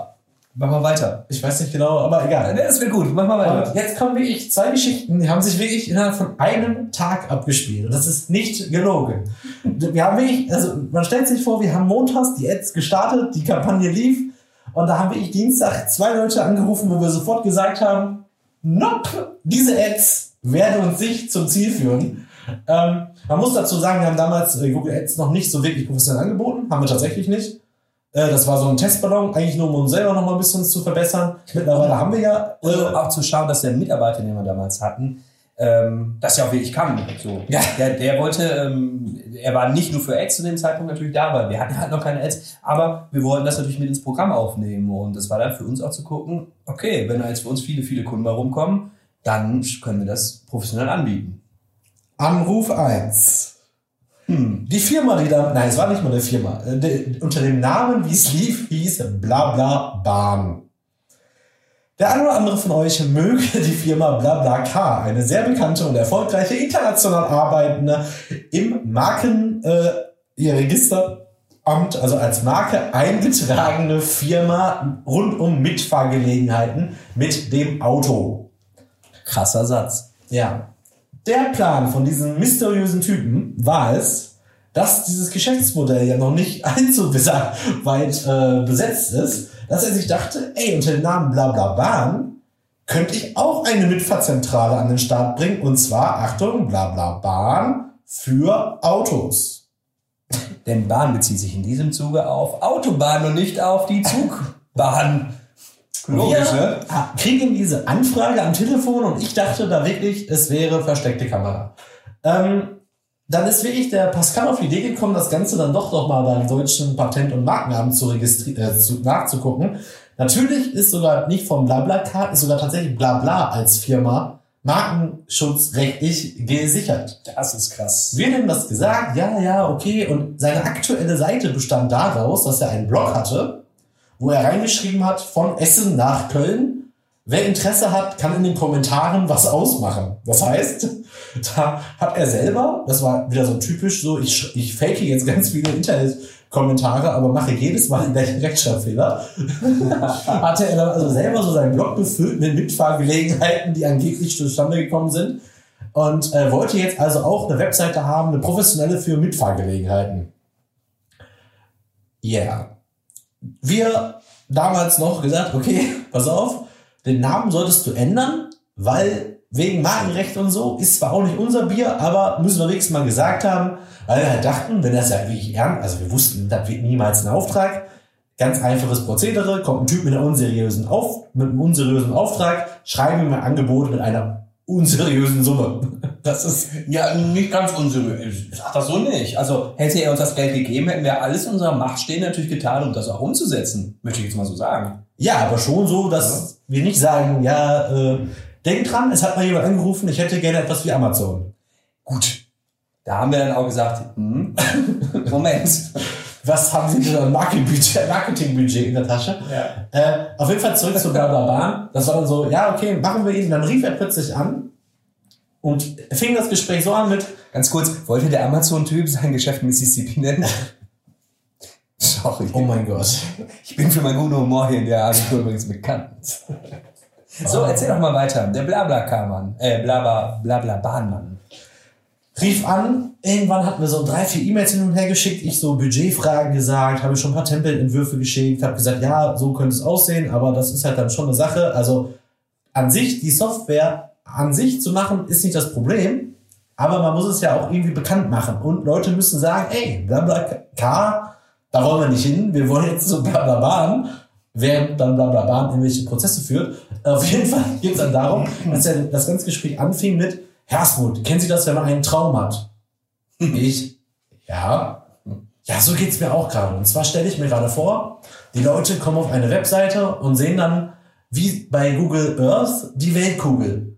Mach mal weiter. Ich weiß nicht genau, aber egal. Das wird gut. Mach mal weiter. Und jetzt kommen wirklich zwei Geschichten, die haben sich wirklich innerhalb von einem Tag abgespielt. Und das ist nicht gelogen. Wir haben wirklich, also man stellt sich vor, wir haben montags die Ads gestartet, die Kampagne lief. Und da haben wirklich Dienstag zwei Leute angerufen, wo wir sofort gesagt haben, nope, diese Ads werden uns nicht zum Ziel führen. Ähm, man muss dazu sagen, wir haben damals äh, Google Ads noch nicht so wirklich professionell angeboten. Haben wir tatsächlich nicht. Äh, das war so ein Testballon, eigentlich nur um uns selber noch mal ein bisschen zu verbessern. Mittlerweile haben wir ja äh, auch zu schauen, dass der Mitarbeiter, den wir damals hatten, ähm, das ja auch wirklich kann. So. Ja. Der, der wollte, ähm, er war nicht nur für Ads zu dem Zeitpunkt natürlich da, weil wir hatten halt noch keine Ads, aber wir wollten das natürlich mit ins Programm aufnehmen und das war dann für uns auch zu gucken, okay, wenn da jetzt für uns viele, viele Kunden mal rumkommen, dann können wir das professionell anbieten. Anruf 1. Hm. Die Firma, die da, nein, es war nicht mal eine Firma, äh, de, unter dem Namen, wie es lief, hieß Blabla Bahn. Der eine oder andere von euch möge [LAUGHS] die Firma BlaBlaCar, eine sehr bekannte und erfolgreiche international arbeitende im Marken äh, ihr Registeramt, also als Marke eingetragene Firma rund um Mitfahrgelegenheiten mit dem Auto. Krasser Satz. Ja. Der Plan von diesem mysteriösen Typen war es, dass dieses Geschäftsmodell ja noch nicht [LAUGHS] allzu weit äh, besetzt ist, dass er sich dachte, ey, unter dem Namen Blablabahn könnte ich auch eine Mitfahrzentrale an den Start bringen. Und zwar, Achtung, Blablabahn für Autos. Denn Bahn bezieht sich in diesem Zuge auf Autobahn und nicht auf die [LAUGHS] Zugbahn. Logisch, Wir ne? kriegen diese Anfrage am Telefon und ich dachte da wirklich, es wäre versteckte Kamera. Ähm, dann ist wirklich der Pascal auf die Idee gekommen, das Ganze dann doch noch mal beim deutschen Patent- und Markenamt zu registrieren, äh, zu, nachzugucken. Natürlich ist sogar nicht vom BlaBlaCar, ist sogar tatsächlich Blabla als Firma markenschutzrechtlich gesichert. Das ist krass. Wir haben das gesagt, ja, ja, okay. Und seine aktuelle Seite bestand daraus, dass er einen Blog hatte, wo er reingeschrieben hat, von Essen nach Köln. Wer Interesse hat, kann in den Kommentaren was ausmachen. Das heißt, [LAUGHS] da hat er selber, das war wieder so typisch so, ich, ich fake jetzt ganz viele Internetkommentare, aber mache jedes Mal gleichen Rechtschreibfehler. [LAUGHS] hatte er dann also selber so seinen Blog befüllt mit Mitfahrgelegenheiten, die angeblich zustande gekommen sind. Und äh, wollte jetzt also auch eine Webseite haben, eine professionelle für Mitfahrgelegenheiten. Ja. Yeah. Wir damals noch gesagt, okay, [LAUGHS] pass auf, den Namen solltest du ändern, weil wegen Markenrecht und so ist zwar auch nicht unser Bier, aber müssen wir wenigstens mal gesagt haben, weil wir halt dachten, wenn das ja wirklich ernst, also wir wussten, das wird niemals ein Auftrag, ganz einfaches Prozedere, kommt ein Typ mit, einer unseriösen Auf, mit einem unseriösen Auftrag, schreiben ihm ein Angebot mit einer unseriösen Summe. Das ist Ja, nicht ganz unseriös. Ich sag das so nicht. Also hätte er uns das Geld gegeben, hätten wir alles in unserer Macht stehen natürlich getan, um das auch umzusetzen. Möchte ich jetzt mal so sagen. Ja, aber schon so, dass wir nicht sagen, ja, äh, denk dran, es hat mal jemand angerufen, ich hätte gerne etwas wie Amazon. Gut. Da haben wir dann auch gesagt, hm, [LAUGHS] Moment. Was haben Sie denn an Marketingbudget, Marketingbudget in der Tasche? Ja. Äh, auf jeden Fall zurück zu Blablabla. Das war dann so, ja, okay, machen wir ihn. Dann rief er plötzlich an und fing das Gespräch so an mit, Ganz kurz, wollte der Amazon-Typ sein Geschäft Mississippi nennen? [LAUGHS] Sorry. oh mein Gott. Ich bin für meinen guten Humor hier in der Agentur übrigens bekannt. So, erzähl doch mal weiter. Der Blabla-Mann. Äh, Blabla, Blabla-Bahnmann. Rief an, irgendwann hatten wir so drei, vier E-Mails hin und her geschickt, ich so Budgetfragen gesagt, habe schon ein paar Tempelentwürfe geschickt, habe gesagt, ja, so könnte es aussehen, aber das ist halt dann schon eine Sache. Also an sich, die Software an sich zu machen, ist nicht das Problem, aber man muss es ja auch irgendwie bekannt machen und Leute müssen sagen, ey, BlaBlaCar, da wollen wir nicht hin, wir wollen jetzt so BlaBlaBahn, während dann BlaBlaBahn irgendwelche Prozesse führt. Auf jeden Fall geht es dann darum, dass er das ganze Gespräch anfing mit, Hersmut, kennen Sie das, wenn man einen Traum hat? [LAUGHS] Ich, ja. Ja, so geht's mir auch gerade. Und zwar stelle ich mir gerade vor, die Leute kommen auf eine Webseite und sehen dann, wie bei Google Earth, die Weltkugel.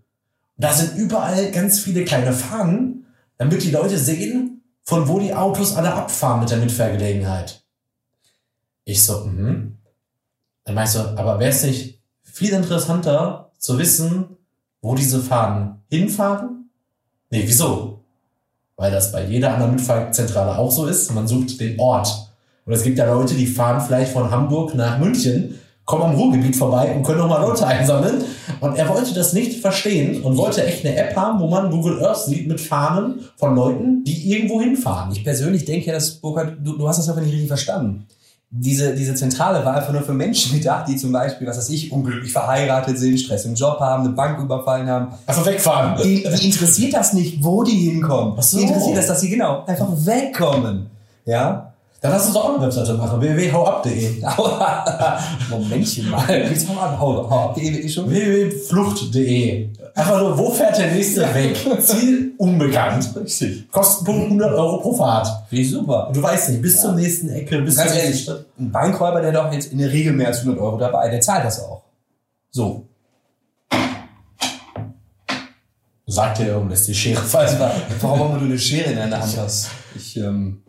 Da sind überall ganz viele kleine Fahnen, damit die Leute sehen, von wo die Autos alle abfahren mit der Mitfahrgelegenheit. Ich so, mhm. Dann meinst du, aber wäre es nicht viel interessanter zu wissen, wo diese Fahnen hinfahren? Nee, wieso? Weil das bei jeder anderen Mitfahrzentrale auch so ist. Man sucht den Ort. Und es gibt ja Leute, die fahren vielleicht von Hamburg nach München, kommen am Ruhrgebiet vorbei und können nochmal Leute einsammeln. Und er wollte das nicht verstehen und wollte echt eine App haben, wo man Google Earth sieht mit Fahnen von Leuten, die irgendwo hinfahren. Ich persönlich denke ja, dass Burkhard, du, du hast das aber nicht richtig verstanden. Diese, diese Zentrale war einfach nur für Menschen [LAUGHS] gedacht, die zum Beispiel, was weiß ich, unglücklich verheiratet sind, Stress im Job haben, eine Bank überfallen haben. Einfach wegfahren. Die, die interessiert das nicht, wo die hinkommen. Ach so. Die interessiert das, dass sie genau einfach wegkommen. Ja? Dann lass uns auch eine Webseite machen. www.hauab.de Aua. [LAUGHS] Momentchen mal. Jetzt hau ab, hau, hau ab. Die eh schon. www.flucht.de Einfach nur, wo fährt der nächste weg? Ziel unbekannt. Richtig. Kostenpunkt 100 Euro pro Fahrt. Wie super. Du weißt nicht, bis zur nächsten Ecke, bis Ganz zur ehrlich, nächsten Stadt. ein Bankräuber, der doch jetzt in der Regel mehr als 100 Euro dabei, der zahlt das auch. So. Sagt er und lässt die Schere fallen. Warum du eine Schere in deiner Hand hast. Ich, ähm,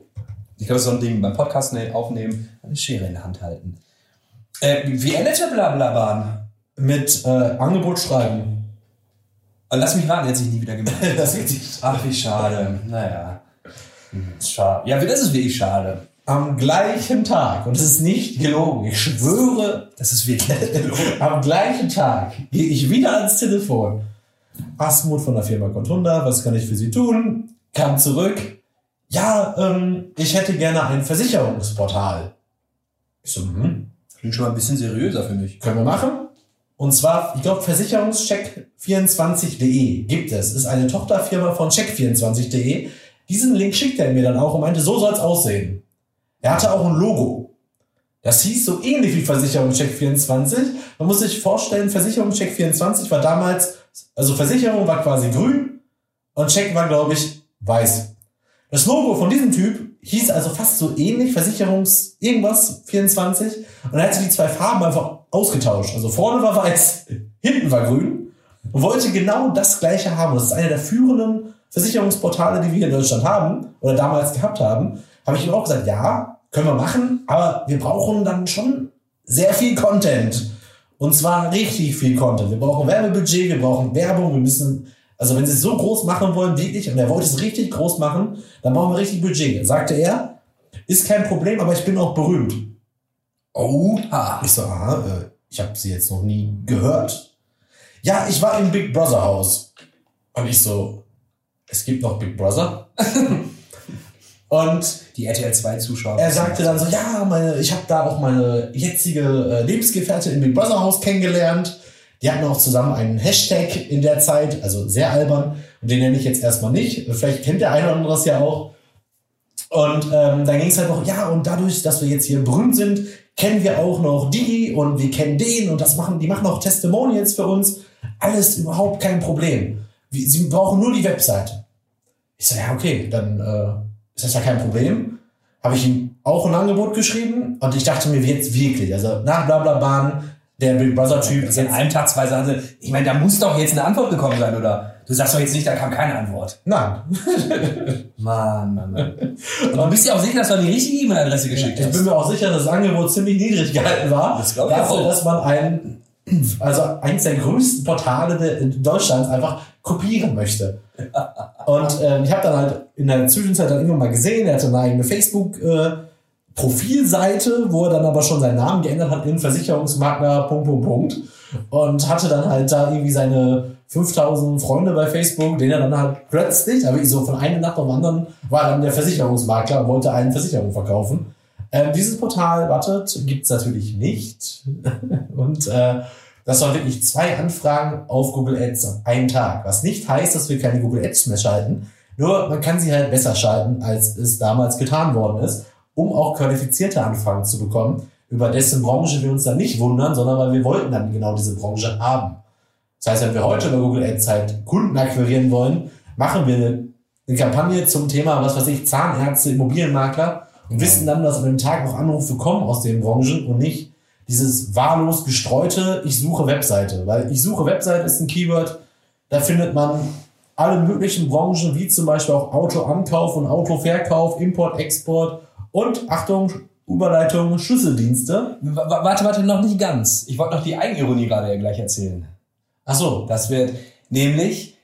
ich glaube, so ein Ding beim Podcast ne- aufnehmen, eine Schere in der Hand halten. Äh, wie endete Blablabahn? Mit äh, Angebot schreiben. Äh, Lass mich raten, hat sich nie wieder gemeldet. [LAUGHS] Das nicht. Ach, wie schade. Naja. Hm, Schade. Ja, das ist wirklich schade. Am gleichen Tag, und es ist nicht gelogen, ich schwöre, Das ist wirklich gelogen. [LAUGHS] am gleichen Tag gehe ich wieder ans Telefon. Asmut von der Firma Contunda, was kann ich für Sie tun? Kam zurück. Ja, ähm, ich hätte gerne ein Versicherungsportal. Ich so, hm, Klingt schon mal ein bisschen seriöser für mich. können wir machen. Und zwar, ich glaube, Versicherungscheck24.de gibt es. Ist eine Tochterfirma von Check24.de. Diesen Link schickt er mir dann auch und meinte, so soll's aussehen. Er hatte auch ein Logo. Das hieß so ähnlich wie Versicherungscheck24. Man muss sich vorstellen, Versicherungscheck24 war damals, also Versicherung war quasi grün und Check war, glaube ich, weiß. Das Logo von diesem Typ hieß also fast so ähnlich, Versicherungs irgendwas 24. Und er hatte die zwei Farben einfach ausgetauscht. Also vorne war weiß, [LAUGHS] hinten war grün und wollte genau das gleiche haben. Das ist einer der führenden Versicherungsportale, die wir in Deutschland haben oder damals gehabt haben. Habe ich ihm auch gesagt, ja, können wir machen, aber wir brauchen dann schon sehr viel Content. Und zwar richtig viel Content. Wir brauchen Werbebudget, wir brauchen Werbung, wir müssen, also wenn sie es so groß machen wollen, wirklich, und er wollte es richtig groß machen, dann brauchen wir richtig Budget. Sagte er, ist kein Problem, aber ich bin auch berühmt. Oha. Ich so, aha, äh, ich habe sie jetzt noch nie gehört. Ja, ich war im Big Brother Haus. Und ich so, es gibt noch Big Brother? [LAUGHS] Und Die RTL 2 Zuschauer. er sagte dann so, ja, meine, ich habe da auch meine jetzige äh, Lebensgefährtin im Big Brother Haus kennengelernt. Die hatten auch zusammen einen Hashtag in der Zeit, also sehr albern. Und den nenne ich jetzt erstmal nicht. Vielleicht kennt der eine oder andere es ja auch. Und ähm, dann ging es halt noch, ja, und dadurch, dass wir jetzt hier berühmt sind, kennen wir auch noch die und wir kennen den und das machen, die machen auch Testimonials für uns. Alles überhaupt kein Problem. wie, Sie brauchen nur die Webseite. Ich so, ja, okay, dann äh, ist das ja kein Problem. Habe ich ihm auch ein Angebot geschrieben und ich dachte mir jetzt wirklich, also nach Blablabahn, der Big Brother Typ, Jetzt in einem Tag zwei Sachen. Ich meine, da muss doch jetzt eine Antwort gekommen sein, oder? Du sagst doch jetzt nicht, da kam keine Antwort. nein, [LAUGHS] Mann, Mann, Mann. Und du bist ja auch sicher, dass du die richtige E-Mail-Adresse geschickt ich hast. bin mir auch sicher, dass das Angebot ziemlich niedrig gehalten war. Das glaub ich dafür, auch. dass man ein, also eins der größten Portale in Deutschlands einfach kopieren möchte. Und ähm, ich habe dann halt in der Zwischenzeit dann irgendwann mal gesehen, er hatte eine eigene Facebook äh, Profilseite, wo er dann aber schon seinen Namen geändert hat in Versicherungsmakler Punkt Punkt Punkt und hatte dann halt da irgendwie seine 5000 Freunde bei Facebook, den er dann halt plötzlich, aber so von einer Nacht auf den anderen, war dann der Versicherungsmakler und wollte eine Versicherung verkaufen. Ähm, dieses Portal, wartet, gibt's natürlich nicht. [LAUGHS] und äh, das waren wirklich zwei Anfragen auf Google Ads an einem Tag. Was nicht heißt, dass wir keine Google Ads mehr schalten. Nur man kann sie halt besser schalten, als es damals getan worden ist, um auch qualifizierte Anfragen zu bekommen, über dessen Branche wir uns dann nicht wundern, sondern weil wir wollten dann genau diese Branche haben. Das heißt, wenn wir heute über Google Ads halt Kunden akquirieren wollen, machen wir eine, eine Kampagne zum Thema, was weiß ich, Zahnärzte, Immobilienmakler und wissen dann, dass an dem Tag auch Anrufe kommen aus den Branchen und nicht dieses wahllos gestreute, ich suche Webseite. Weil ich suche Webseite ist ein Keyword, da findet man alle möglichen Branchen, wie zum Beispiel auch Autoankauf und Autoverkauf, Import, Export und Achtung, Überleitung, Schlüsseldienste. W- Warte, warte, noch nicht ganz. Ich wollte noch die Eigenironie gerade ja gleich erzählen. Ach so, Das wird nämlich,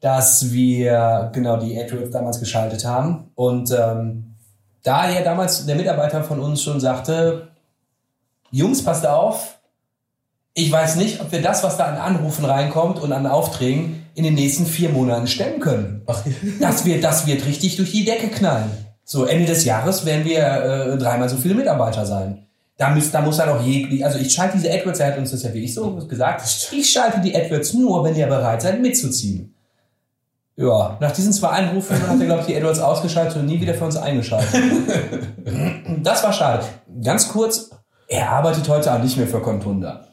dass wir genau die AdWords damals geschaltet haben und ähm, da ja damals der Mitarbeiter von uns schon sagte, Jungs, passt auf, ich weiß nicht, ob wir das, was da an Anrufen reinkommt und an Aufträgen in den nächsten vier Monaten stemmen können. Ach, Das wird, das wird richtig durch die Decke knallen. So, Ende des Jahres werden wir äh, dreimal so viele Mitarbeiter sein. Da muss, da muss dann auch jeglich, also ich schalte diese AdWords, er hat uns das ja wie ich so gesagt, ich schalte die AdWords nur, wenn ihr bereit seid, mitzuziehen. Ja, nach diesen zwei Anrufen hat er, glaube ich, die AdWords ausgeschaltet und nie wieder für uns eingeschaltet. [LAUGHS] das war schade. Ganz kurz, er arbeitet heute auch nicht mehr für Contunda.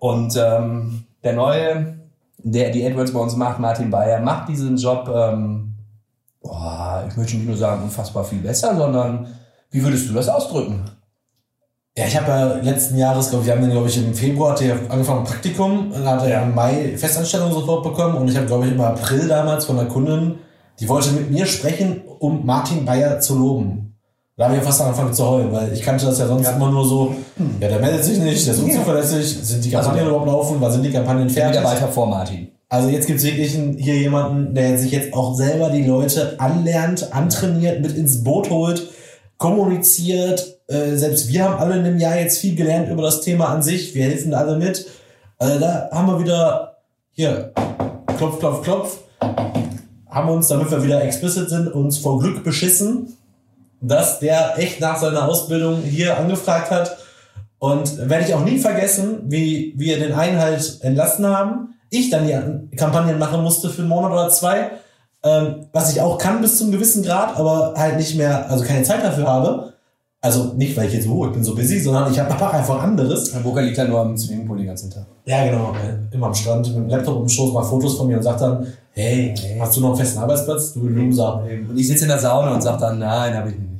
Und ähm, der neue, der die AdWords bei uns macht, Martin Bayer, macht diesen Job, ähm, boah, ich möchte nicht nur sagen, unfassbar viel besser, sondern wie würdest du das ausdrücken? Ja, ich habe ja letzten Jahres, glaube ich, wir haben den, glaube ich, im Februar hat er angefangen Praktikum, dann hat er Ja. im Mai Festanstellung sofort bekommen und ich habe, glaube ich, im April damals von einer Kundin, die wollte mit mir sprechen, um Martin Bayer zu loben. Da habe ich ja fast angefangen zu heulen, weil ich kannte das ja sonst Ja. immer nur so, ja, der meldet sich nicht, der ist unzuverlässig, sind die Kampagnen Also- überhaupt laufen, wann sind die Kampagnen Der fertig? Mitarbeiter vor Martin. Also jetzt gibt's wirklich einen, hier jemanden, der sich jetzt auch selber die Leute anlernt, antrainiert, mit ins Boot holt, kommuniziert. Äh, selbst wir haben alle in dem Jahr jetzt viel gelernt über das Thema an sich. Wir helfen alle mit. Also da haben wir wieder hier Klopf, Klopf, Klopf. Haben uns, damit wir wieder explicit sind, uns vor Glück beschissen, dass der echt nach seiner Ausbildung hier angefragt hat. Und werde ich auch nie vergessen, wie wir den einen halt entlassen haben. Ich dann die Kampagnen machen musste für einen Monat oder zwei. Ähm, was ich auch kann bis zum gewissen Grad, aber halt nicht mehr, also keine Zeit dafür habe. Also nicht, weil ich jetzt, oh, ich bin so busy, sondern ich habe [LAUGHS] einfach anderes. Herr Burger liegt ja nur am Swimmingpool den ganzen Tag. Ja, genau. äh, Immer am Strand mit dem Laptop im Schoß, macht Fotos von mir und sagt dann, hey, hast du noch einen festen Arbeitsplatz? Du Loser. Und ich sitze in der Sauna und sage dann, nein, habe ich nicht.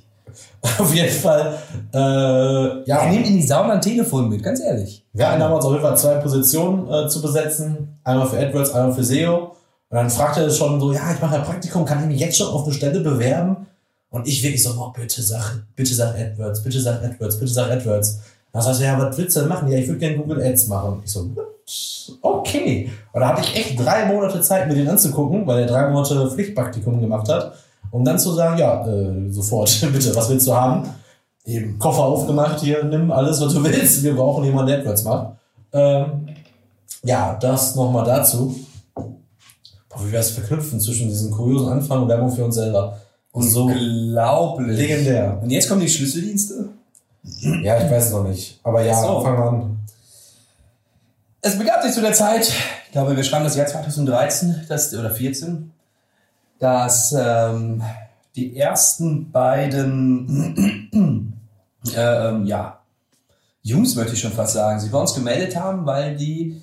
[LAUGHS] Auf jeden Fall, äh, ja, nimmt in die Sauna ein Telefon mit, ganz ehrlich. wir hatten damals auf jeden Fall zwei Positionen äh, zu besetzen. Einmal für AdWords, einmal für SEO. Und dann fragte er schon so, ja, ich mache ja Praktikum, kann ich mich jetzt schon auf eine Stelle bewerben? Und ich wirklich so, oh, bitte sag, bitte sag AdWords, bitte sag AdWords, bitte sag AdWords. Dann sagst du, ja, was willst du denn machen? Ja, ich würde gerne Google Ads machen. Ich so, okay. Und da hatte ich echt drei Monate Zeit, mir den anzugucken, weil er drei Monate Pflichtpraktikum gemacht hat, um dann zu sagen, ja, äh, sofort, [LAUGHS] bitte, was willst du haben? Eben Koffer aufgemacht, hier, nimm alles, was du willst. Wir brauchen jemanden, der AdWords macht. Ähm, ja, das nochmal dazu. Boah, wie wir es verknüpfen zwischen diesem kuriosen Anfang und Werbung für uns selber. Und so Unglaublich. legendär. Und jetzt kommen die Schlüsseldienste. Ja, ich weiß es noch nicht. Aber ja, so. fangen wir an. Es begab sich zu der Zeit, ich glaube, wir schreiben das Jahr 2013 das, oder 14, dass ähm, die ersten beiden äh, [CLEARS THROAT] ähm, ja, Jungs, möchte ich schon fast sagen, sie bei uns gemeldet haben, weil die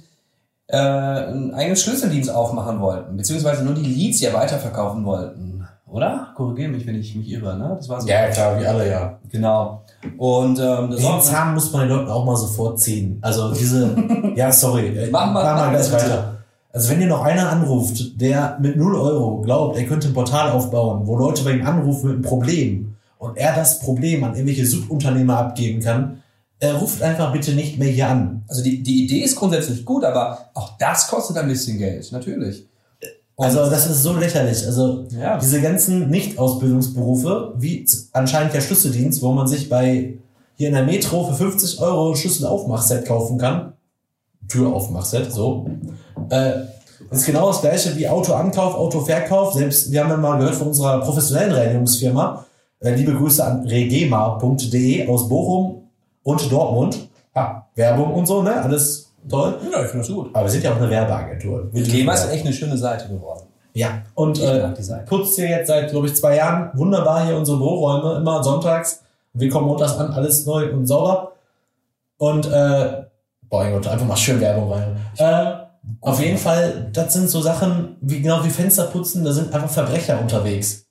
äh, einen eigenen Schlüsseldienst aufmachen wollten, beziehungsweise nur die Leads ja weiterverkaufen wollten. Oder? Korrigiere mich, wenn ich mich irre, ne? Das war so. Ja, klar, wie alle, ja. Genau. Und ähm, das Den Zahn muss man den Leuten auch mal sofort ziehen. Also diese, [LAUGHS] ja, sorry, äh, Mach mal- mach mal bitte. weiter. Also wenn dir noch einer anruft, der mit 0 Euro glaubt, er könnte ein Portal aufbauen, wo Leute bei ihm anrufen mit einem Problem und er das Problem an irgendwelche Subunternehmer abgeben kann, er ruft einfach bitte nicht mehr hier an. Also die, die Idee ist grundsätzlich gut, aber auch das kostet ein bisschen Geld, natürlich. Und- Also das ist so lächerlich. Also Ja. diese ganzen Nicht-Ausbildungsberufe, wie anscheinend der Schlüsseldienst, wo man sich bei hier in der Metro für 50 Euro ein Schlüsselaufmachset kaufen kann. Türaufmachset, so. Äh, ist genau das gleiche wie Autoankauf, Autoverkauf. Selbst, wir haben ja mal gehört von unserer professionellen Reinigungsfirma, äh, liebe Grüße an regema.de aus Bochum und Dortmund. Ja, Werbung und so, ne? Alles toll. Ja, ich finde das gut. Aber wir sind ja auch eine Werbeagentur. Wir Gema ist echt eine schöne Seite geworden. ja, und äh, putzt hier jetzt seit, glaube ich, zwei Jahren wunderbar hier unsere Büroräume, immer sonntags. Wir kommen montags an, alles neu und sauber. Und, äh, boah, Gott, einfach mal schön Werbung rein. Äh, auf jeden Fall, das sind so Sachen, wie genau wie Fenster putzen, da sind einfach Verbrecher unterwegs.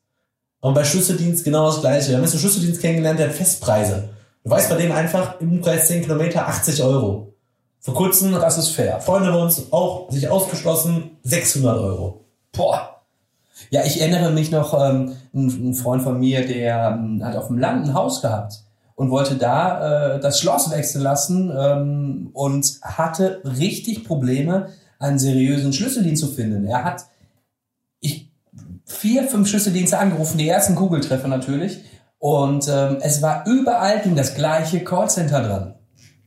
Und bei Schlüsseldienst genau das Gleiche. Wir haben jetzt einen Schlüsseldienst kennengelernt, der hat Festpreise. Du weißt bei dem einfach im Umkreis 10 Kilometer 80 Euro. Vor kurzem Das ist fair. Freunde bei uns auch sich ausgeschlossen, 600 Euro. Boah. Ja, ich erinnere mich noch, ähm, ein, ein Freund von mir, der ähm, hat auf dem Land ein Haus gehabt und wollte da äh, das Schloss wechseln lassen ähm, und hatte richtig Probleme, einen seriösen Schlüsseldienst zu finden. Er hat ich, vier, fünf Schlüsseldienste angerufen, die ersten Google-Treffer natürlich. Und ähm, es war überall ging das gleiche Callcenter dran.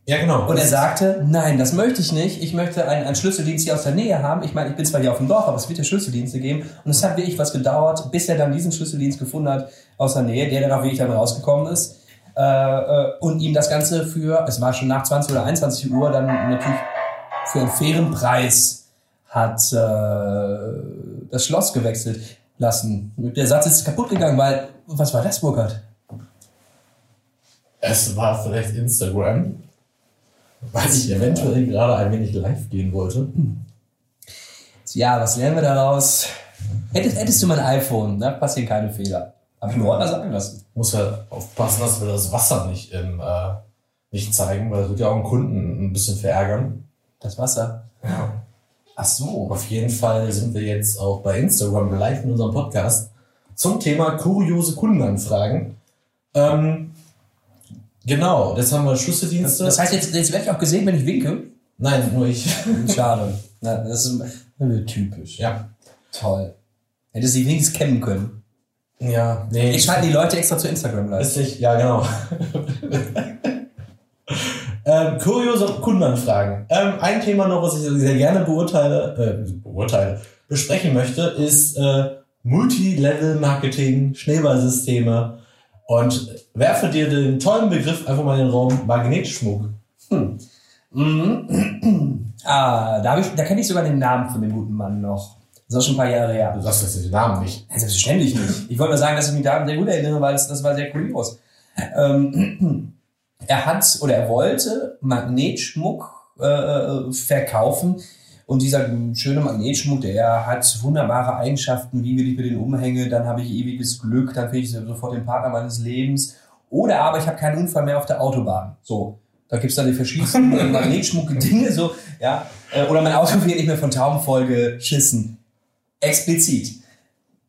Ja, genau. Und er sagte, nein, das möchte ich nicht. Ich möchte einen, einen Schlüsseldienst hier aus der Nähe haben. Ich meine, ich bin zwar hier auf dem Dorf, aber es wird ja Schlüsseldienste geben. Und es hat wirklich was gedauert, bis er dann diesen Schlüsseldienst gefunden hat aus der Nähe, der dann auch wirklich dann rausgekommen ist. Äh, äh, und ihm das Ganze für, es war schon nach 20 oder 21 Uhr, dann natürlich für einen fairen Preis hat äh, das Schloss gewechselt lassen. Der Satz ist kaputt gegangen, weil, was war das, Burkhard? Es war vielleicht Instagram, weil ich eventuell gerade ein wenig live gehen wollte. Ja, was lernen wir daraus? Hättest, hättest du mein iPhone, da passieren keine Fehler. Hab ich mir Ordner sagen lassen. Muss ja aufpassen, dass wir das Wasser nicht, im, äh, nicht zeigen, weil das wird ja auch einen Kunden ein bisschen verärgern. Das Wasser. Ja. Ach so. Auf jeden Fall sind wir jetzt auch bei Instagram live in unserem Podcast zum Thema kuriose Kundenanfragen. Ähm, genau, jetzt haben wir Das, Schlüsseldienste. das heißt, jetzt, jetzt werde ich auch gesehen, wenn ich winke. Nein, nur ich. [LAUGHS] Schade. Na, das ist typisch. ja. Toll. Hättest du die wenigstens kennen können. Ja, nee. Ich schalte die Leute extra zu Instagram live. Richtig, ja, genau. [LAUGHS] ähm, kuriose Kundenanfragen. Ähm, ein Thema noch, was ich sehr gerne beurteile, äh, beurteile, besprechen möchte, ist äh, Multilevel-Marketing, Schneeballsysteme und werfe dir den tollen Begriff einfach mal in den Raum Magnetschmuck. Mhm. ah, da, ich, da kenne ich sogar den Namen von dem guten Mann noch. Das ist schon ein paar Jahre her. Du sagst jetzt den Namen nicht. Ja, Selbstverständlich nicht. Ich wollte nur sagen, dass ich mich daran sehr gut erinnere, weil das, das war sehr kurios. Ähm, er hat oder er wollte Magnetschmuck äh, verkaufen und dieser schöne Magnetschmuck, der hat wunderbare Eigenschaften, wie will ich mir den umhänge, dann habe ich ewiges Glück, dann finde ich sofort den Partner meines Lebens oder aber ich habe keinen Unfall mehr auf der Autobahn. So, da gibt's dann die verschiedensten [LAUGHS] Magnetschmuck-Dinge, so, ja. Äh, Oder mein Auto wird nicht mehr von Tauben voll geschissen. Explizit.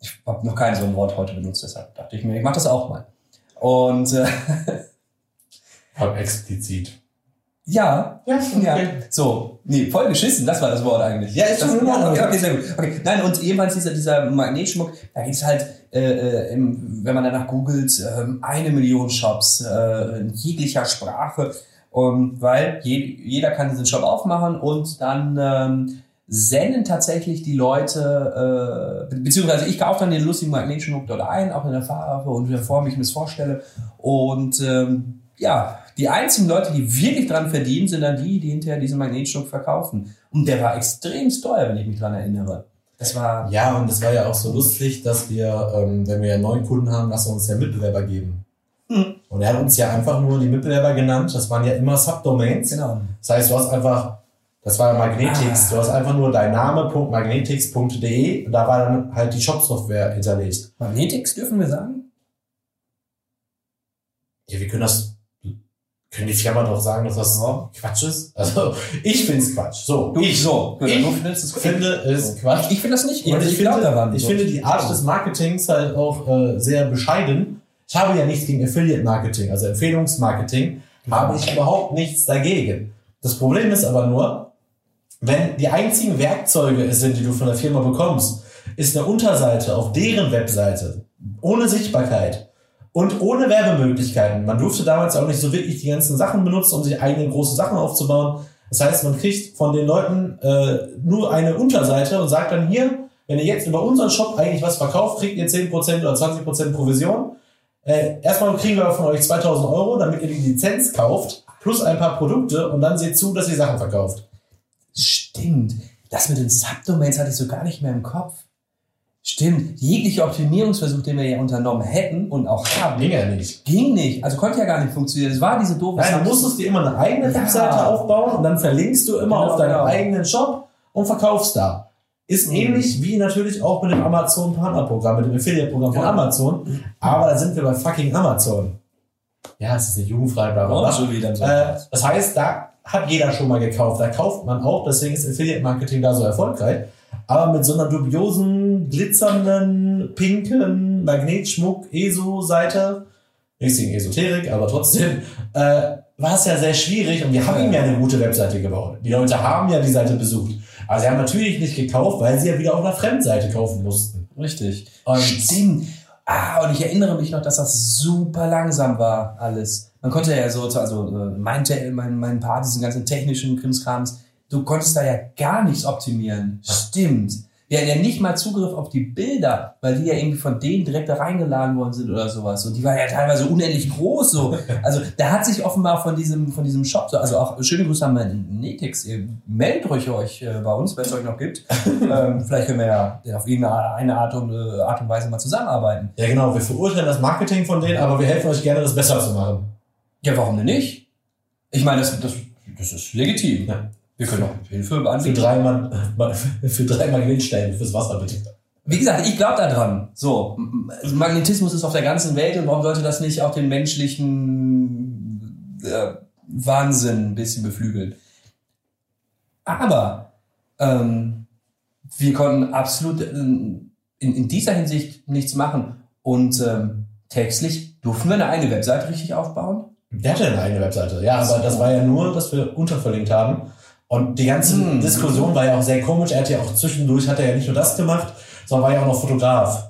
Ich habe noch kein so ein Wort heute benutzt, deshalb dachte ich mir, ich mache das auch mal. Und äh, [LAUGHS] Hab explizit. ja, Ja, ja, so, nee, voll geschissen, das war das Wort eigentlich. Ja, ist das, schon Ordnung. okay, okay, sehr gut. Okay. Nein, und jedenfalls dieser, dieser Magnetschmuck, da gibt's halt, äh, äh, im, wenn man danach googelt, ähm, eine Million Shops äh, in jeglicher Sprache, um, weil je, jeder kann diesen Shop aufmachen und dann ähm, senden tatsächlich die Leute, äh, be- beziehungsweise ich kaufe dann den lustigen Magnetschmuck dort ein, auch in der Farbe und Form, wie ich mir das vorstelle. Und ähm, ja, die einzigen Leute, die wirklich dran verdienen, sind dann die, die hinterher diesen Magnetschmuck verkaufen. Und der war extrem teuer, wenn ich mich dran erinnere. Das war, Ja, und es war ja auch so lustig, dass wir, ähm, wenn wir neuen Kunden haben, dass wir uns ja Mitbewerber geben. Hm. Und er hat uns ja einfach nur die Mitbewerber genannt. Das waren ja immer Subdomains. genau. Das heißt, du hast einfach Das war Magnetix. Ah. Du hast einfach nur dein Name.magnetix.de und da war dann halt die Shop-Software hinterlegt. Magnetix dürfen wir sagen? Ja, wir können das, können die Firma doch sagen, dass das Ja. Quatsch ist? Also, ich find's Quatsch. So, Du, ich so. Gut, ich du findest es finde es Quatsch. Ich finde das nicht. Ich, glaub finde, daran. ich So. finde die Art des Marketings halt auch äh, sehr bescheiden. Ich habe ja nichts gegen Affiliate Marketing, also Empfehlungsmarketing, habe ich überhaupt nichts dagegen. Das Problem ist aber nur, wenn die einzigen Werkzeuge es sind, die du von der Firma bekommst, ist eine Unterseite auf deren Webseite ohne Sichtbarkeit und ohne Werbemöglichkeiten. Man durfte damals auch nicht so wirklich die ganzen Sachen benutzen, um sich eigene große Sachen aufzubauen. Das heißt, man kriegt von den Leuten äh, nur eine Unterseite und sagt dann hier, wenn ihr jetzt über unseren Shop eigentlich was verkauft, kriegt ihr 10% oder 20% Provision. Äh, erstmal kriegen wir von euch 2000 Euro, damit ihr die Lizenz kauft, plus ein paar Produkte und dann seht zu, dass ihr Sachen verkauft. Stimmt. Das mit den Subdomains hatte ich so gar nicht mehr im Kopf. Stimmt. Jeglicher Optimierungsversuch, den wir ja unternommen hätten und auch haben, Ging ja nicht. ging nicht. Also konnte ja gar nicht funktionieren. Es war diese doofe Nein, du Sub- musstest dir immer eine eigene Ja. Webseite aufbauen und dann verlinkst du immer Genau, auf deinen genau. eigenen Shop und verkaufst da. Ist Mhm. ähnlich wie natürlich auch mit dem Amazon Partnerprogramm, mit dem Affiliate-Programm von Genau. Amazon. Aber da sind wir bei fucking Amazon. Ja, es ist nicht jugendfrei, bla Oh, schon wieder. Äh, das heißt, da hat jeder schon mal gekauft. Da kauft man auch, deswegen ist Affiliate Marketing da so erfolgreich. Aber mit so einer dubiosen, glitzernden, pinken Magnetschmuck ESO-Seite, nichts gegen Esoterik, aber trotzdem, äh, war es ja sehr schwierig und wir haben ihm ja eine gute Webseite gebaut. Die Leute haben ja die Seite besucht. Aber sie haben natürlich nicht gekauft, weil sie ja wieder auf einer Fremdseite kaufen mussten. Richtig. Und Stimmt. Ah, und ich erinnere mich noch, dass das super langsam war, alles. Man konnte ja so, also äh, mein, mein, mein Part, diesen ganzen technischen Krimskrams, du konntest da ja gar nichts optimieren. Stimmt. Wir hatten ja nicht mal Zugriff auf die Bilder, weil die ja irgendwie von denen direkt da reingeladen worden sind oder sowas. Und die waren ja teilweise unendlich groß so. Also da hat sich offenbar von diesem, von diesem Shop, so, also auch schöne Grüße an meinen Netix. Ihr meldet euch euch äh, bei uns, wenn es euch noch gibt. [LAUGHS] ähm, vielleicht können wir ja auf irgendeine eine Art und, äh, Art und Weise mal zusammenarbeiten. ja genau, wir verurteilen das Marketing von denen, aber wir helfen euch gerne, das besser zu machen. Ja, warum denn nicht? Ich meine, das, das, das ist legitim. Ja. Wir können auch Hilfe Für anbieten. drei, Mann, [LAUGHS] für drei Magnetstellen fürs Wasser bitte. Wie gesagt, ich glaube da dran. So, M- Magnetismus ist auf der ganzen Welt und warum sollte das nicht auch den menschlichen äh, Wahnsinn ein bisschen beflügeln? Aber ähm, wir konnten absolut ähm, in, in dieser Hinsicht nichts machen. Und ähm, textlich durften wir eine eigene Webseite richtig aufbauen? Der hatte eine eigene Webseite, ja, aber das war ja nur, dass wir unterverlinkt haben. Und die ganze Hm. Diskussion war ja auch sehr komisch. Er hat ja auch zwischendurch, hat er ja nicht nur das gemacht, sondern war ja auch noch Fotograf.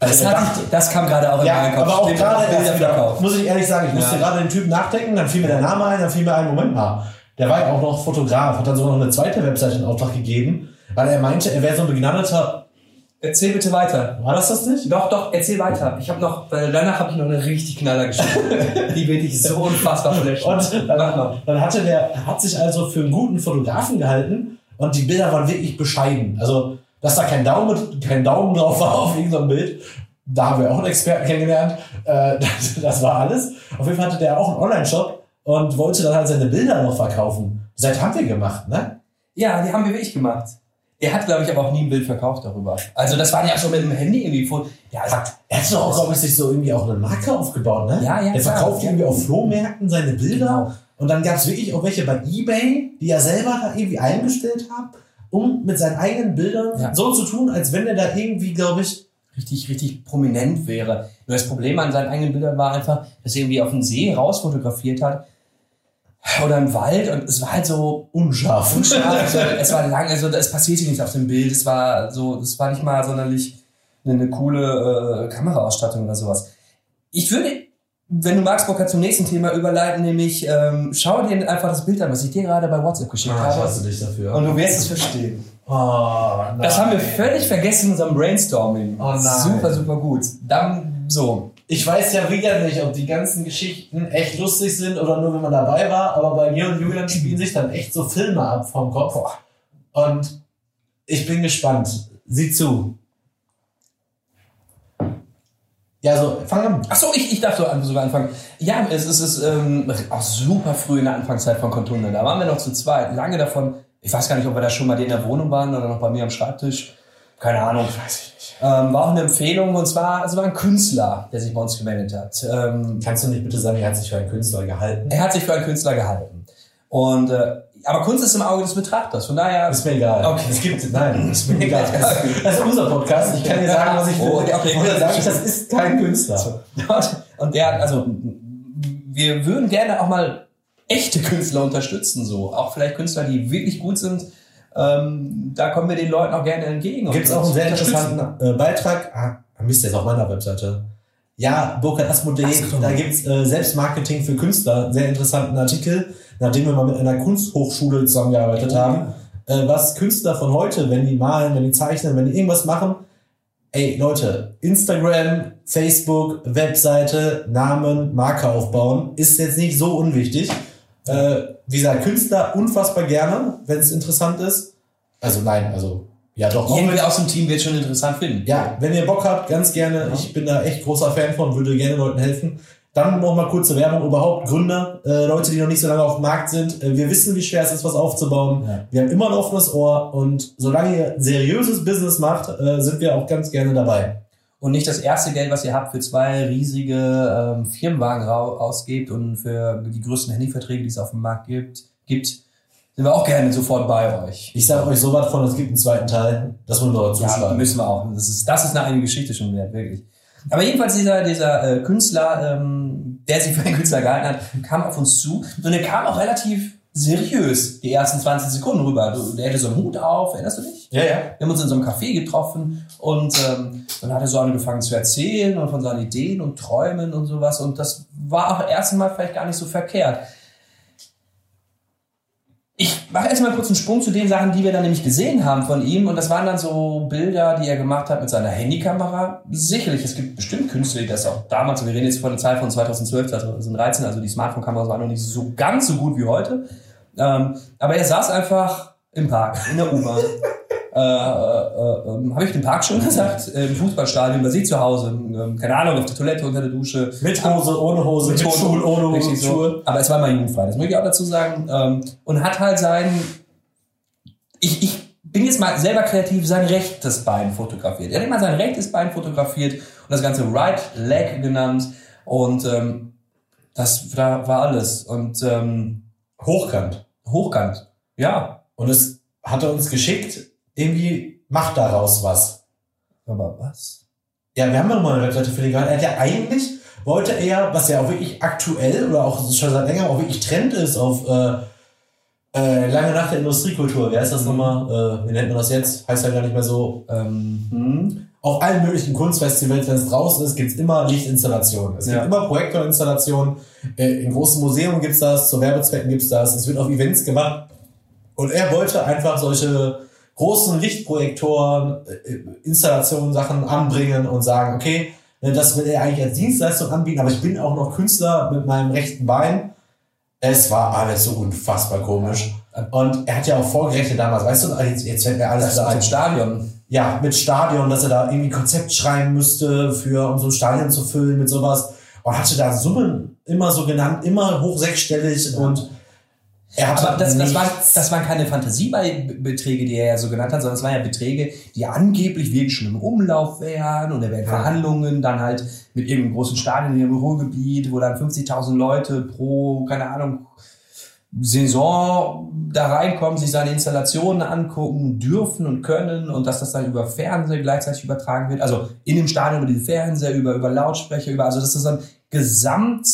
Das, Also hatte dachte- ich, das kam gerade auch in ja, meinen Kopf. aber auch Stimmt, gerade erst wieder, muss ich ehrlich sagen, ich Ja. musste gerade den Typ nachdenken, dann fiel mir der Name ein, dann fiel mir ein, Moment mal, der war ja auch noch Fotograf, hat dann sogar noch eine zweite Webseite in Auftrag gegeben, weil er meinte, er wäre so ein begnadeter, Erzähl bitte weiter. war das das nicht? Doch, doch, erzähl weiter. Ich habe noch, weil danach habe ich noch eine richtig knaller Geschichte. [LAUGHS] Die wird dich so unfassbar flashen. Und Mach dann, mal. dann hatte der, er hat sich also für einen guten Fotografen gehalten und die Bilder waren wirklich bescheiden. Also, dass da kein Daumen, kein Daumen drauf war [LAUGHS] auf irgendeinem Bild, da haben wir auch einen Experten kennengelernt. Äh, [LAUGHS] das, das war alles. Auf jeden Fall hatte der auch einen Online-Shop und wollte dann halt seine Bilder noch verkaufen. Die Seite haben wir gemacht, ne? Ja, die haben wir wirklich gemacht. Er hat, glaube ich, aber auch nie ein Bild verkauft darüber. Also das war ja schon mit dem Handy irgendwie vor. Ja, also, Er hat doch auch, glaube ich, sich so irgendwie auch eine Marke aufgebaut, ne? Ja, ja, Er verkauft Ja. irgendwie auf Flohmärkten seine Bilder. Genau. Und dann gab es wirklich auch welche bei Ebay, die er selber da irgendwie eingestellt hat, um mit seinen eigenen Bildern Ja. so zu tun, als wenn er da irgendwie, glaube ich, richtig, richtig prominent wäre. Nur das Problem an seinen eigenen Bildern war einfach, dass er irgendwie auf den See rausfotografiert hat. Oder im Wald und es war halt so unscharf. unscharf. [LAUGHS] also, es war lang, also es passierte nichts auf dem Bild. Es war so, es war nicht mal sonderlich eine, eine coole äh, Kameraausstattung oder sowas. Ich würde, wenn du magst, Bocker zum nächsten Thema überleiten, nämlich ähm, schau dir einfach das Bild an, was ich dir gerade bei WhatsApp geschickt Ah, ich habe. hasse dich dafür. Und du wirst es verstehen. oh, nein. Das haben wir völlig vergessen in unserem Brainstorming. Oh nein. Super, super gut. Dann so. Ich weiß ja wieder nicht, ob die ganzen Geschichten echt lustig sind oder nur, wenn man dabei war, aber bei mir und Julian spielen sich dann echt so Filme ab vom Kopf. Und ich bin gespannt. Sieh zu. Ja, so, fang an. Ach so, ich, ich darf sogar anfangen. Ja, es ist, es ist ähm, auch super früh in der Anfangszeit von Kontunde. Da waren wir noch zu zweit. Lange davon, ich weiß gar nicht, ob wir da schon mal in der Wohnung waren oder noch bei mir am Schreibtisch. Keine Ahnung. Weiß ich nicht. Ähm, war auch eine Empfehlung und zwar, es war ein Künstler, der sich bei uns gemeldet hat. Ähm, Kannst du nicht bitte sagen, er hat sich für einen Künstler gehalten? er hat sich für einen Künstler gehalten. Und, äh, aber Kunst ist im Auge des Betrachters. Von daher, Ist mir egal. Okay. Es gibt, nein, ist mir egal. [LAUGHS] Das ist unser Podcast. Ich kann dir sagen, was ich will. Oh, okay, okay. Dann sage ich, das ist kein Künstler. Und der hat, also, wir würden gerne auch mal echte Künstler unterstützen, so. Auch vielleicht Künstler, die wirklich gut sind. Ähm, da kommen wir den Leuten auch gerne entgegen. Gibt es auch einen sehr interessanten äh, Beitrag. Ah, Mist, der ist auf meiner Webseite. Ja, burkhardasmo.de, Ach so. da gibt's äh, Selbstmarketing für Künstler, sehr interessanten Artikel, nachdem wir mal mit einer Kunsthochschule zusammengearbeitet Oh, haben, äh, was Künstler von heute, wenn die malen, wenn die zeichnen, wenn die irgendwas machen, ey Leute, Instagram, Facebook, Webseite, Namen, Marke aufbauen, ist jetzt nicht so unwichtig. Äh, wie gesagt, Künstler unfassbar gerne, wenn es interessant ist. Also nein, also ja doch. Irgendwer aus dem Team wird schon interessant finden. ja, wenn ihr Bock habt, ganz gerne. Ich bin da echt großer Fan von, würde gerne Leuten helfen. Dann noch mal kurze Werbung überhaupt. Gründer, äh, Leute, die noch nicht so lange auf dem Markt sind. Äh, wir wissen, wie schwer es ist, was aufzubauen. Ja. Wir haben immer ein offenes Ohr und solange ihr seriöses Business macht, äh, sind wir auch ganz gerne dabei. Und nicht das erste Geld, was ihr habt, für zwei riesige ähm, Firmenwagen ausgebt und für die größten Handyverträge, die es auf dem Markt gibt, gibt, sind wir auch gerne sofort bei euch. Ich sage euch so was von, es gibt einen zweiten Teil. Das wollen wir dort Ja, müssen wir auch. Das ist, das ist eine eigene Geschichte schon wert, wirklich. Aber jedenfalls dieser, dieser äh, Künstler, ähm, der sich für einen Künstler gehalten hat, kam auf uns zu und er kam auch relativ seriös die ersten 20 Sekunden rüber. Du, der hatte so einen Hut auf, erinnerst du dich? ja, ja. Wir haben uns in so einem Café getroffen und ähm, dann hat er so angefangen zu erzählen und von seinen Ideen und Träumen und sowas und das war auch erstmal vielleicht gar nicht so verkehrt. Ich mache erstmal kurz einen Sprung zu den Sachen, die wir dann nämlich gesehen haben von ihm. Und das waren dann so Bilder, die er gemacht hat mit seiner Handykamera. Sicherlich, es gibt bestimmt Künstler, die das auch damals, wir reden jetzt von der Zeit von 2012, 2013, also die Smartphone-Kameras waren noch nicht so ganz so gut wie heute. Ähm, aber er saß einfach im Park, in der U-Bahn. [LAUGHS] äh, äh, äh, Habe ich den Park schon [LAUGHS] gesagt? Im Fußballstadion, bei sich zu Hause, ähm, keine Ahnung, auf der Toilette, unter der Dusche. Mit Hose, ohne Hose, mit, Schuhen, ohne Hose, richtig so. Aber es war mal jugendfrei, das möchte ich auch dazu sagen. Ähm, und hat halt sein, ich, ich bin jetzt mal selber kreativ, sein rechtes Bein fotografiert. Er hat immer sein rechtes Bein fotografiert und das Ganze Right Leg genannt. Und ähm, das da war alles. Und ähm, Hochkant. hochkant. Ja. Und es hat er uns geschickt, irgendwie macht daraus was. Aber was? Ja, wir haben ja mal eine Webseite für den gehabt. Er hat ja eigentlich, wollte er, was ja auch wirklich aktuell oder auch schon seit längerem auch wirklich Trend ist auf äh, äh, lange nach der Industriekultur. Wer ist das nochmal? Äh, wie nennt man das jetzt? Heißt ja gar nicht mehr so. Ähm, hm. Auf allen möglichen Kunstfestivals, wenn es draußen ist, gibt's immer Lichtinstallationen. Es Ja. gibt immer Projektorinstallationen. Äh, in großen Museen gibt's das, zu Werbezwecken gibt's das. Es wird auf Events gemacht. Und er wollte einfach solche großen Lichtprojektoren, äh, Installationen, Sachen anbringen und sagen, okay, ne, das will er eigentlich als Dienstleistung anbieten, aber ich bin auch noch Künstler mit meinem rechten Bein. Es war alles so unfassbar komisch. Und er hat ja auch vorgerechnet damals, weißt du, jetzt, jetzt fällt mir alles wieder ein im Stadion. ja, mit Stadion, dass er da irgendwie Konzept schreiben müsste, für, um so ein Stadion zu füllen mit sowas. Und hatte da Summen immer so genannt, immer hoch sechsstellig und er hatte Aber das, das, waren, das waren keine Fantasiebeträge, die er ja so genannt hat, sondern es waren ja Beträge, die angeblich wirklich schon im Umlauf wären und er wären Verhandlungen dann halt mit irgendeinem großen Stadion im Ruhrgebiet, wo dann 50.000 Leute pro, keine Ahnung, Saison da reinkommen, sich seine Installationen angucken dürfen und können und dass das dann über Fernseher gleichzeitig übertragen wird. Also in dem Stadion über den Fernseher, über, über Lautsprecher, über, also dass das dann gesamt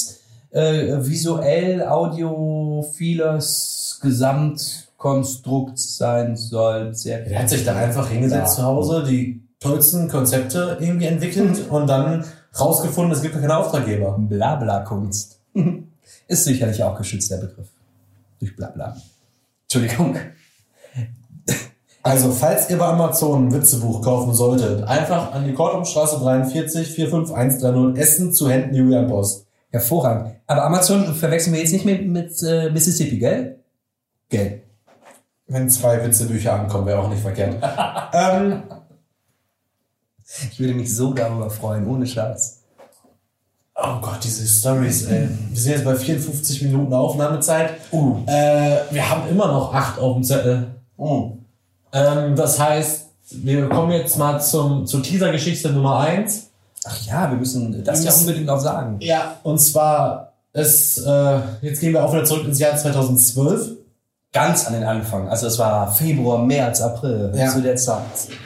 äh, visuell, audiophiles Gesamtkonstrukt sein soll. Sehr er hat sich da einfach hingesetzt Ja. zu Hause, die tollsten Konzepte irgendwie entwickelt [LAUGHS] und dann rausgefunden, es gibt ja keine Auftraggeber. Blabla-Kunst. [LAUGHS] Ist sicherlich auch geschützt, der Begriff. Durch Blabla. Entschuldigung. Also, falls ihr bei Amazon ein Witzebuch kaufen solltet, einfach an die Kortumstraße 43 45130 Essen zu Händen Julian Post. Hervorragend. Aber Amazon verwechseln wir jetzt nicht mit, mit äh, Mississippi, gell? Gell. Wenn zwei Witzebücher ankommen, wäre auch nicht verkehrt. [LAUGHS] ähm, Ich würde mich so darüber freuen, ohne Scheiß. Oh Gott, diese Stories, ey. Wir sind jetzt bei 54 Minuten Aufnahmezeit. Uh. Äh, wir haben immer noch acht auf dem Zettel. Uh. Ähm, das heißt, wir kommen jetzt mal zum, zur Teaser-Geschichte Nummer eins. Ach ja, wir müssen das Wir ja müssen- unbedingt noch sagen. Ja, und zwar ist, äh, jetzt gehen wir auch wieder zurück ins Jahr 2012. Ganz an den Anfang. Also es war Februar, März, April Ja. zu der Zeit.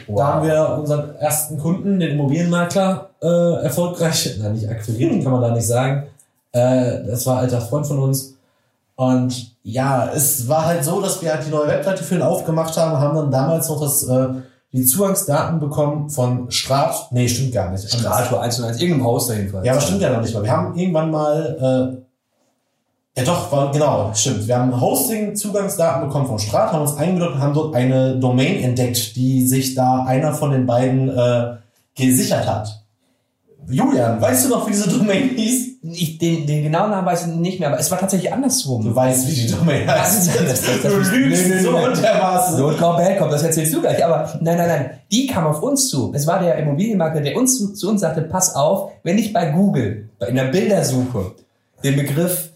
Da haben wir unseren ersten Kunden, den Immobilienmakler, äh, erfolgreich, [LAUGHS] na nicht akquiriert, kann man da nicht sagen. Äh, das war ein alter Freund von uns. Und ja, es war halt so, dass wir halt die neue Webseite für ihn aufgemacht haben, haben dann damals noch das, äh, die Zugangsdaten bekommen von Strat. Nee, stimmt gar nicht. Strato 1 und 1, irgendeinem Hoster jedenfalls. Ja, aber stimmt ja noch nicht mal. Wir haben irgendwann mal, äh, ja doch, war, genau, stimmt. Wir haben Hosting-Zugangsdaten bekommen von Strat, haben uns eingeloggt und haben dort eine Domain entdeckt, die sich da einer von den beiden äh, gesichert hat. Julian, weißt du noch, wie diese Domain hieß? Ich, den, den genauen Namen weiß ich nicht mehr, aber es war tatsächlich andersrum. Du weißt, wie die Domain heißt. Das- das- das- das- du lügst Nö, nö, so untermaßen. Komm, bad, komm, das erzählst du gleich. Aber nein, nein, nein. Die kam auf uns zu. Es war der Immobilienmakler, der uns zu, zu uns sagte, pass auf, wenn ich bei Google, bei in der Bildersuche, den Begriff,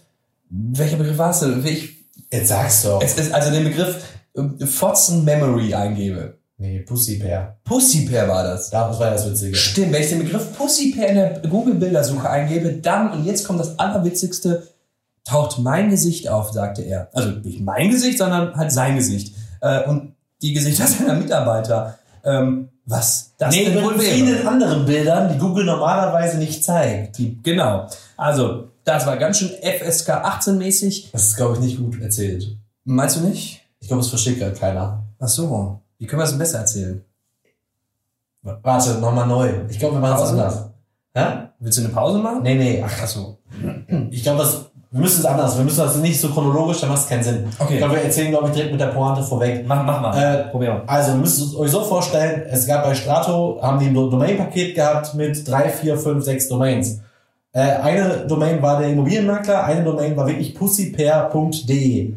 welcher Begriff war es denn? Ich, Jetzt sag's doch. es ist also den Begriff äh, Fotzen Memory eingebe. Nee, Pussy Bear. Pussy Pair war das. Das war ja das Witzige. Stimmt, wenn ich den Begriff Pussy Pair in der Google-Bildersuche eingebe, dann, und jetzt kommt das Allerwitzigste, taucht mein Gesicht auf, sagte er. Also nicht mein Gesicht, sondern halt sein Gesicht. Äh, und die Gesichter [LAUGHS] seiner Mitarbeiter. Ähm, was das Nee, denn wohl wäre. vielen anderen Bildern, die Google normalerweise nicht zeigt. Die, genau. Also, das war ganz schön FSK 18-mäßig. Das ist, glaube ich, nicht gut erzählt. Meinst du nicht? Ich glaube, es versteht gerade keiner. Ach so. Wie können wir es besser erzählen? Warte, nochmal neu. Ich glaube, wir machen es anders. Hä? Willst du eine Pause machen? Nee, nee. Ach, Ach so. ich glaube, wir müssen es anders. Wir müssen das nicht so chronologisch, dann macht es keinen Sinn. Okay. Ich glaube, wir erzählen, glaube ich, direkt mit der Pointe vorweg. Mach, mach mal. Äh, Probier mal. Also, ihr müsst es euch so vorstellen, es gab bei Strato, haben die ein Domain-Paket gehabt mit drei, vier, fünf, sechs Domains. Äh, eine Domain war der Immobilienmakler, eine Domain war wirklich pussypair.de.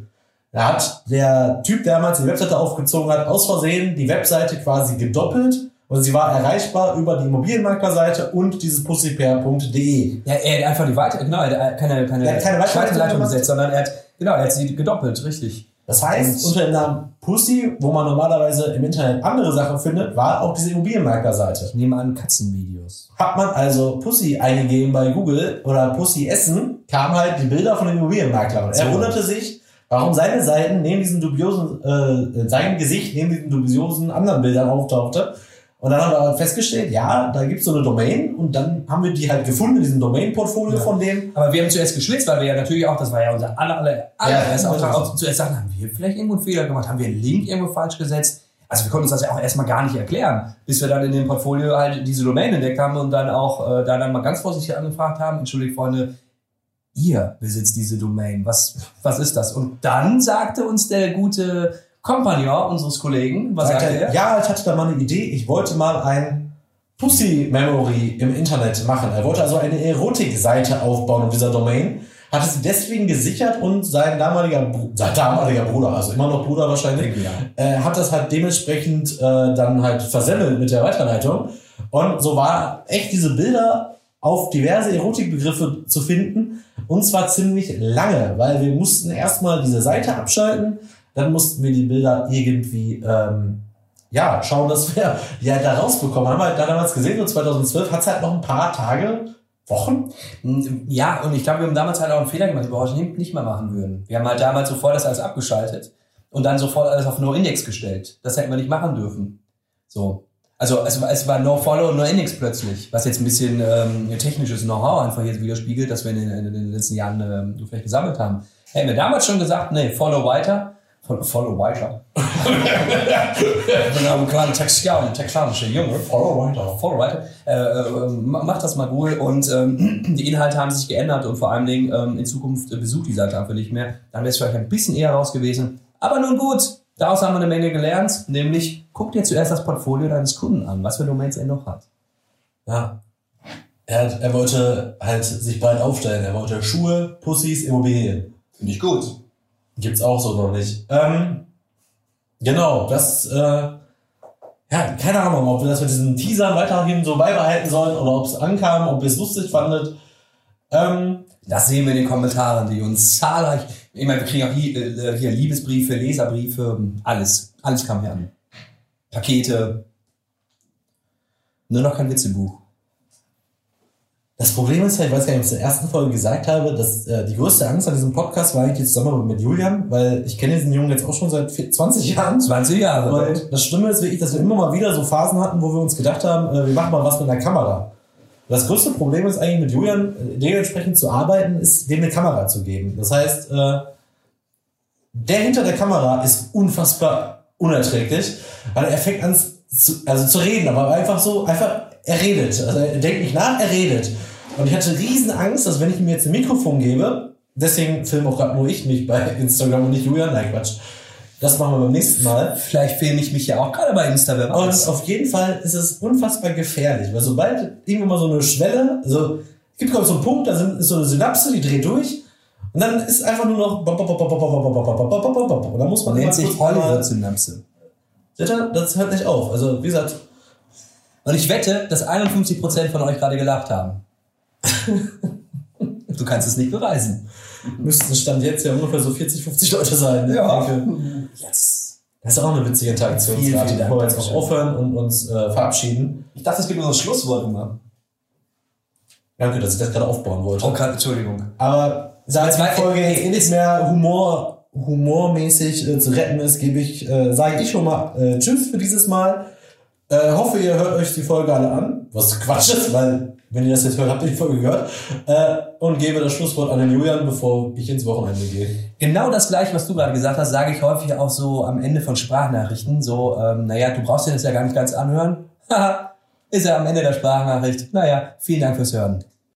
Da hat der Typ, der damals die Webseite aufgezogen hat, aus Versehen die Webseite quasi gedoppelt und sie war erreichbar über die Immobilienmaklerseite und dieses pussypair.de. Ja, er hat einfach die Weiter, genau, er hat keine, keine, Er hat keine Weiterleitung gesetzt, sondern er hat, genau, er hat sie gedoppelt, richtig. Das heißt, Und- unter dem Namen Pussy, wo man normalerweise im Internet andere Sachen findet, war auch diese Immobilienmaklerseite. Ich nehme an, Katzenvideos. Hat man also Pussy eingegeben bei Google oder Pussy Essen, kamen halt die Bilder von den Immobilienmaklern. Und er So. wunderte sich, warum seine Seiten neben diesen dubiosen, äh, sein Gesicht neben diesen dubiosen anderen Bildern auftauchte. Und dann haben wir festgestellt, ja, da gibt's so eine Domain und dann haben wir die halt gefunden in diesem Domain-Portfolio Ja. von dem. Aber wir haben zuerst geschwitzt, weil wir ja natürlich auch, das war ja unser aller, aller, allererster Ja, Auftrag, ja. auch zuerst sagten, haben wir vielleicht irgendwo einen Fehler gemacht, haben wir einen Link irgendwo falsch gesetzt? Also wir konnten uns das ja auch erstmal gar nicht erklären, bis wir dann in dem Portfolio halt diese Domain entdeckt haben und dann auch äh, da dann mal ganz vorsichtig angefragt haben, entschuldigt Freunde, ihr besitzt diese Domain, was, was ist das? Und dann sagte uns der gute Kompagnon unseres Kollegen, was sagte er? ja, ich hatte da mal eine Idee, ich wollte mal ein Pussy-Memory im Internet machen. Er wollte also eine Erotik-Seite aufbauen auf dieser Domain, hat es deswegen gesichert und sein damaliger, sein damaliger Bruder, also immer noch Bruder wahrscheinlich, Ja. äh, hat das halt dementsprechend äh, dann halt versemmelt mit der Weiterleitung. Und so war echt diese Bilder auf diverse Erotikbegriffe zu finden. Und zwar ziemlich lange, weil wir mussten erstmal diese Seite abschalten, dann mussten wir die Bilder irgendwie ähm, ja, schauen, dass wir die halt da rausbekommen. Haben wir halt da damals gesehen, so 2012 hat es halt noch ein paar Tage, Wochen. Ja, und ich glaube, wir haben damals halt auch einen Fehler gemacht, den wir heute nicht nicht mehr machen würden. Wir haben halt damals sofort das alles abgeschaltet und dann sofort alles auf No-Index gestellt. Das hätten wir nicht machen dürfen. So. Also es, war- es war No-Follow und No-Index plötzlich, was jetzt ein bisschen ähm, technisches Know-how einfach jetzt widerspiegelt, das wir in den, in den letzten Jahren ähm, vielleicht gesammelt haben. Hätten wir damals schon gesagt, nee, Follow weiter, Follow, follow weiter. [LAUGHS] ich bin ein kleiner Texan, texanischer Junge. Follow weiter. Follow weiter. Äh, äh, ma- macht das mal wohl und ähm, [CLEARS THROAT] die Inhalte haben sich geändert und vor allen Dingen ähm, in Zukunft besucht die Seite einfach nicht mehr. Dann wäre es vielleicht ein bisschen eher raus gewesen. Aber nun gut, daraus haben wir eine Menge gelernt, nämlich guck dir zuerst das Portfolio deines Kunden an, was für Domains er noch hat. Ja. Er, hat, er wollte halt sich breit aufstellen. Er wollte Schuhe, Pussys, Immobilien. Finde ich gut. Gibt's auch so noch nicht. Ähm, genau, das, äh, ja, keine Ahnung, ob wir das mit diesen Teasern weiterhin so beibehalten sollen oder ob es ankam, ob ihr es lustig fandet. Ähm, Das sehen wir in den Kommentaren, die uns zahlreich. Ich meine, wir kriegen auch hier, äh, hier Liebesbriefe, Leserbriefe, alles. Alles kam hier an. Pakete. Nur noch kein Witzebuch. das Problem ist halt, ich weiß gar nicht, ob ich es in der ersten Folge gesagt habe, dass äh, die größte Angst an diesem Podcast war eigentlich die Zusammenarbeit mit Julian, weil ich kenne diesen Jungen jetzt auch schon seit vier- 20 Jahren. 20 Jahre. Und das Schlimme ist wirklich, dass wir immer mal wieder so Phasen hatten, wo wir uns gedacht haben, äh, wir machen mal was mit einer Kamera. Das größte Problem ist eigentlich mit Julian äh, dementsprechend zu arbeiten, ist dem eine Kamera zu geben. Das heißt, äh, der hinter der Kamera ist unfassbar unerträglich, weil er fängt an zu, also zu reden, aber einfach so, einfach, er redet. Also er denkt nicht nach, er redet. Und ich hatte riesen Angst, dass wenn ich ihm jetzt ein Mikrofon gebe, deswegen filme auch gerade nur ich mich bei [LAUGHS] Instagram und nicht Julian, nein Quatsch. Das machen wir beim nächsten Mal. Vielleicht filme ich mich ja auch gerade bei Insta. Wer Und auf jeden Fall ist es unfassbar gefährlich, weil sobald irgendwo mal so eine Schwelle, also gibt kommt so einen Punkt, da sind, ist so eine Synapse, die dreht durch. Und dann ist einfach nur noch. Und dann muss man Nennt sich Hollywood-Synapse. Das hört nicht auf. Also, wie gesagt. Und ich wette, dass 51% von euch gerade gelacht haben. du kannst es nicht beweisen. [LAUGHS] müssten Stand jetzt ja ungefähr so 40, 50 Leute sein. ne? Ja. Denke, Yes. Das ist auch eine witzige Interaktionsrate, Vielen, vielen Dank, bevor wir jetzt Dankeschön. aufhören und uns äh, verabschieden. Ich dachte, es gibt nur das Schlusswort immer. Danke, dass ich das gerade aufbauen wollte. Oh, grad- Entschuldigung. Aber die mal- Folge jetzt eh nicht mehr Humor, humormäßig äh, zu retten ist, gebe ich, äh, sage ich schon mal äh, Tschüss für dieses Mal. Äh, hoffe, ihr hört euch die Folge alle an. Was Quatsch ist, weil, wenn ihr das jetzt hört, habt ihr die Folge gehört. Äh, und gebe das Schlusswort an den Julian, bevor ich ins Wochenende gehe. Genau das gleiche, was du gerade gesagt hast, sage ich häufig auch so am Ende von Sprachnachrichten. So, ähm, naja, du brauchst dir das ja gar nicht ganz anhören. [LAUGHS] Haha, ist ja am Ende der Sprachnachricht. Naja, vielen Dank fürs Hören.